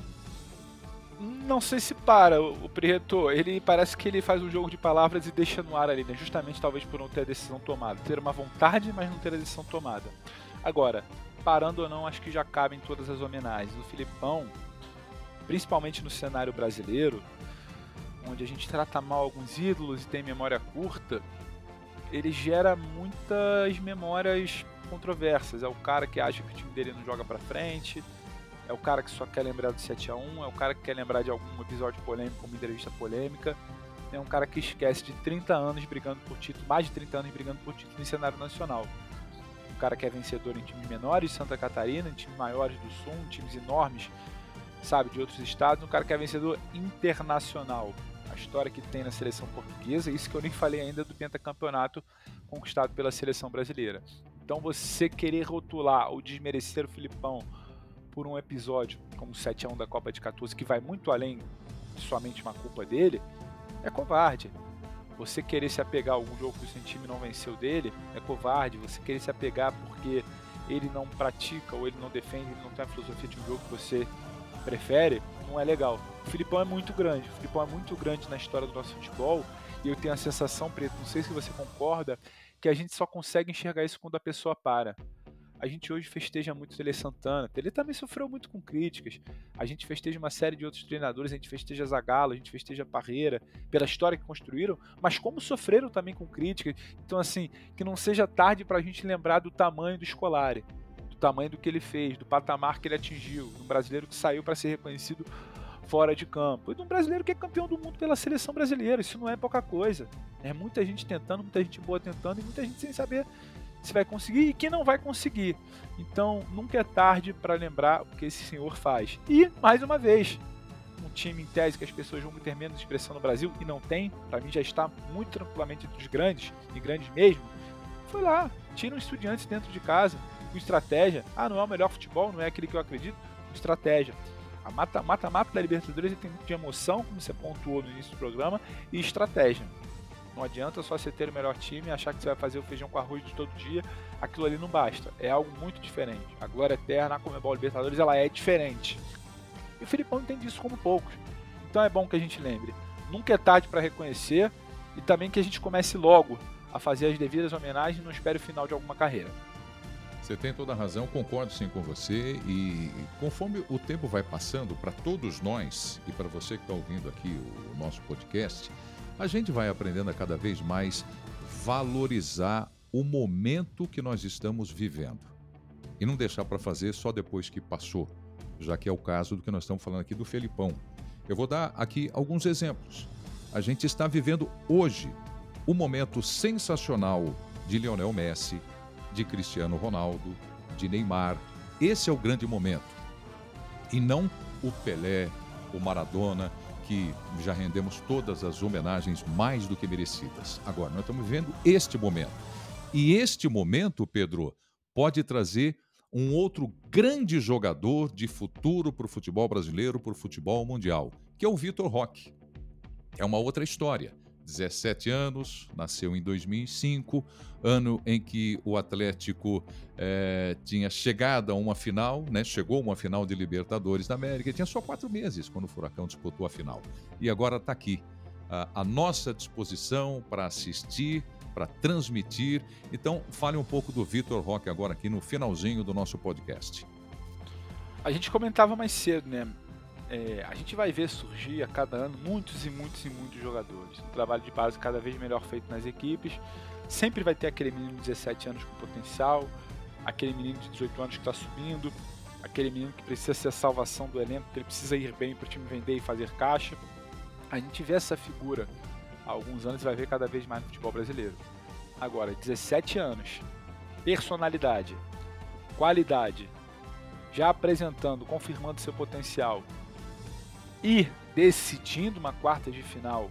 Speaker 3: não sei se para o Prieto. Ele parece que ele faz um jogo de palavras e deixa no ar ali, né? Justamente talvez por não ter a decisão tomada. Ter uma vontade, mas não ter a decisão tomada. Agora, parando ou não, acho que já cabem todas as homenagens. O Filipão, principalmente no cenário brasileiro, onde a gente trata mal alguns ídolos e tem memória curta, ele gera muitas memórias controversas. É o cara que acha que o time dele não joga para frente é o cara que só quer lembrar do 7 a 1 é o cara que quer lembrar de algum episódio polêmico, uma entrevista polêmica, é um cara que esquece de 30 anos brigando por título, mais de 30 anos brigando por título em cenário nacional. Um cara que é vencedor em times menores de Santa Catarina, em times maiores do Sul, em times enormes, sabe, de outros estados, um cara que é vencedor internacional. A história que tem na seleção portuguesa, isso que eu nem falei ainda do pentacampeonato conquistado pela seleção brasileira. Então você querer rotular ou desmerecer o Filipão por um episódio como o 7 x 1 da Copa de 14, que vai muito além de somente uma culpa dele, é covarde. Você querer se apegar a algum jogo que o seu time não venceu dele é covarde. Você querer se apegar porque ele não pratica ou ele não defende, ele não tem a filosofia de um jogo que você prefere, não é legal. O Filipão é muito grande. O Filipão é muito grande na história do nosso futebol e eu tenho a sensação, Preto, não sei se você concorda, que a gente só consegue enxergar isso quando a pessoa para a gente hoje festeja muito o Tele Santana. Tele também sofreu muito com críticas. A gente festeja uma série de outros treinadores, a gente festeja Zagallo, a gente festeja Parreira, pela história que construíram, mas como sofreram também com críticas. Então, assim, que não seja tarde para a gente lembrar do tamanho do Scolari, do tamanho do que ele fez, do patamar que ele atingiu, do brasileiro que saiu para ser reconhecido fora de campo. E de um brasileiro que é campeão do mundo pela seleção brasileira. Isso não é pouca coisa. É muita gente tentando, muita gente boa tentando e muita gente sem saber se vai conseguir e quem não vai conseguir. Então, nunca é tarde para lembrar o que esse senhor faz. E, mais uma vez, um time em tese que as pessoas vão ter menos expressão no Brasil e não tem, para mim já está muito tranquilamente entre os grandes, e grandes mesmo, foi lá, tira um estudiante dentro de casa, com estratégia. Ah, não é o melhor futebol, não é aquele que eu acredito, estratégia. A mata-mata da Libertadores tem muito de emoção, como você pontuou no início do programa, e estratégia. Não adianta só você ter o melhor time e achar que você vai fazer o feijão com arroz de todo dia. Aquilo ali não basta. É algo muito diferente. A glória eterna, a Comebol Libertadores, ela é diferente. E o Filipão entende isso como poucos. Então é bom que a gente lembre. Nunca é tarde para reconhecer e também que a gente comece logo a fazer as devidas homenagens e não espere o final de alguma carreira.
Speaker 2: Você tem toda a razão, concordo sim com você. E conforme o tempo vai passando, para todos nós e para você que está ouvindo aqui o nosso podcast, a gente vai aprendendo a cada vez mais valorizar o momento que nós estamos vivendo e não deixar para fazer só depois que passou, já que é o caso do que nós estamos falando aqui do Felipão. Eu vou dar aqui alguns exemplos. A gente está vivendo hoje o momento sensacional de Lionel Messi, de Cristiano Ronaldo, de Neymar. Esse é o grande momento. E não o Pelé, o Maradona, que já rendemos todas as homenagens mais do que merecidas. Agora, nós estamos vivendo este momento. E este momento, Pedro, pode trazer um outro grande jogador de futuro para o futebol brasileiro, para o futebol mundial, que é o Vitor Roque. É uma outra história. 17 anos, nasceu em 2005, ano em que o Atlético é, tinha chegado a uma final, né? chegou a uma final de Libertadores da América, tinha só quatro meses quando o Furacão disputou a final. E agora está aqui, a nossa disposição para assistir, para transmitir. Então, fale um pouco do Vitor Roque agora aqui no finalzinho do nosso podcast.
Speaker 3: A gente comentava mais cedo, né? É, a gente vai ver surgir a cada ano muitos e muitos e muitos jogadores. Um trabalho de base cada vez melhor feito nas equipes. Sempre vai ter aquele menino de 17 anos com potencial, aquele menino de 18 anos que está subindo, aquele menino que precisa ser a salvação do elenco, que ele precisa ir bem para o time vender e fazer caixa. A gente vê essa figura há alguns anos e vai ver cada vez mais no futebol brasileiro. Agora, 17 anos, personalidade, qualidade, já apresentando, confirmando seu potencial e decidindo uma quarta de final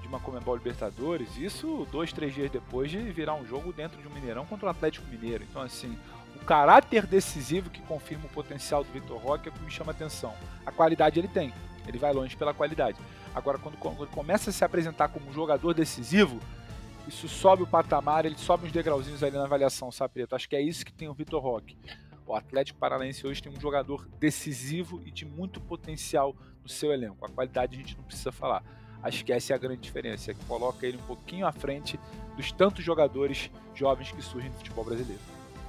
Speaker 3: de uma Comebol Libertadores, isso dois, três dias depois de virar um jogo dentro de um Mineirão contra o Atlético Mineiro. Então, assim, o caráter decisivo que confirma o potencial do Vitor Roque é o que me chama atenção. A qualidade ele tem, ele vai longe pela qualidade. Agora, quando, quando ele começa a se apresentar como um jogador decisivo, isso sobe o patamar, ele sobe uns degrauzinhos ali na avaliação, sabe, Preto? Acho que é isso que tem o Vitor Roque. O Atlético Paranaense hoje tem um jogador decisivo e de muito potencial no seu elenco. A qualidade a gente não precisa falar. Acho que essa é a grande diferença, que coloca ele um pouquinho à frente dos tantos jogadores jovens que surgem no futebol brasileiro.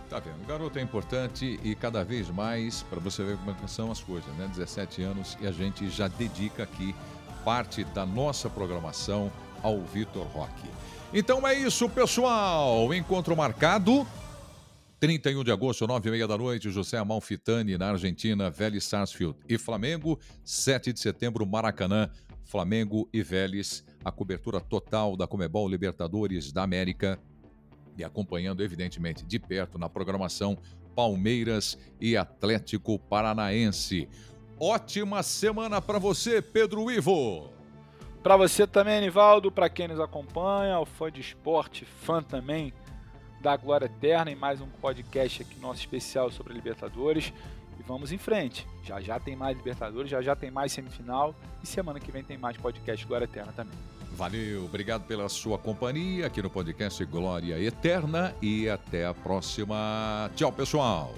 Speaker 2: Tá vendo? O garoto é importante e cada vez mais, para você ver como é são as coisas, né? 17 anos e a gente já dedica aqui parte da nossa programação ao Vitor Roque. Então é isso, pessoal. Encontro marcado 31 de agosto, 9 e meia da noite, José Amalfitani, na Argentina, Vélez Sarsfield e Flamengo. 7 de setembro, Maracanã, Flamengo e Vélez. A cobertura total da Comebol Libertadores da América. E acompanhando, evidentemente, de perto na programação, Palmeiras e Atlético Paranaense. Ótima semana para você, Pedro Ivo.
Speaker 3: Para você também, Anivaldo, para quem nos acompanha, o fã de esporte, fã também da Glória Eterna em mais um podcast aqui nosso especial sobre a Libertadores. E vamos em frente. Já já tem mais Libertadores, já já tem mais semifinal e semana que vem tem mais podcast Glória Eterna também.
Speaker 2: Valeu, obrigado pela sua companhia aqui no podcast Glória Eterna e até a próxima. Tchau, pessoal.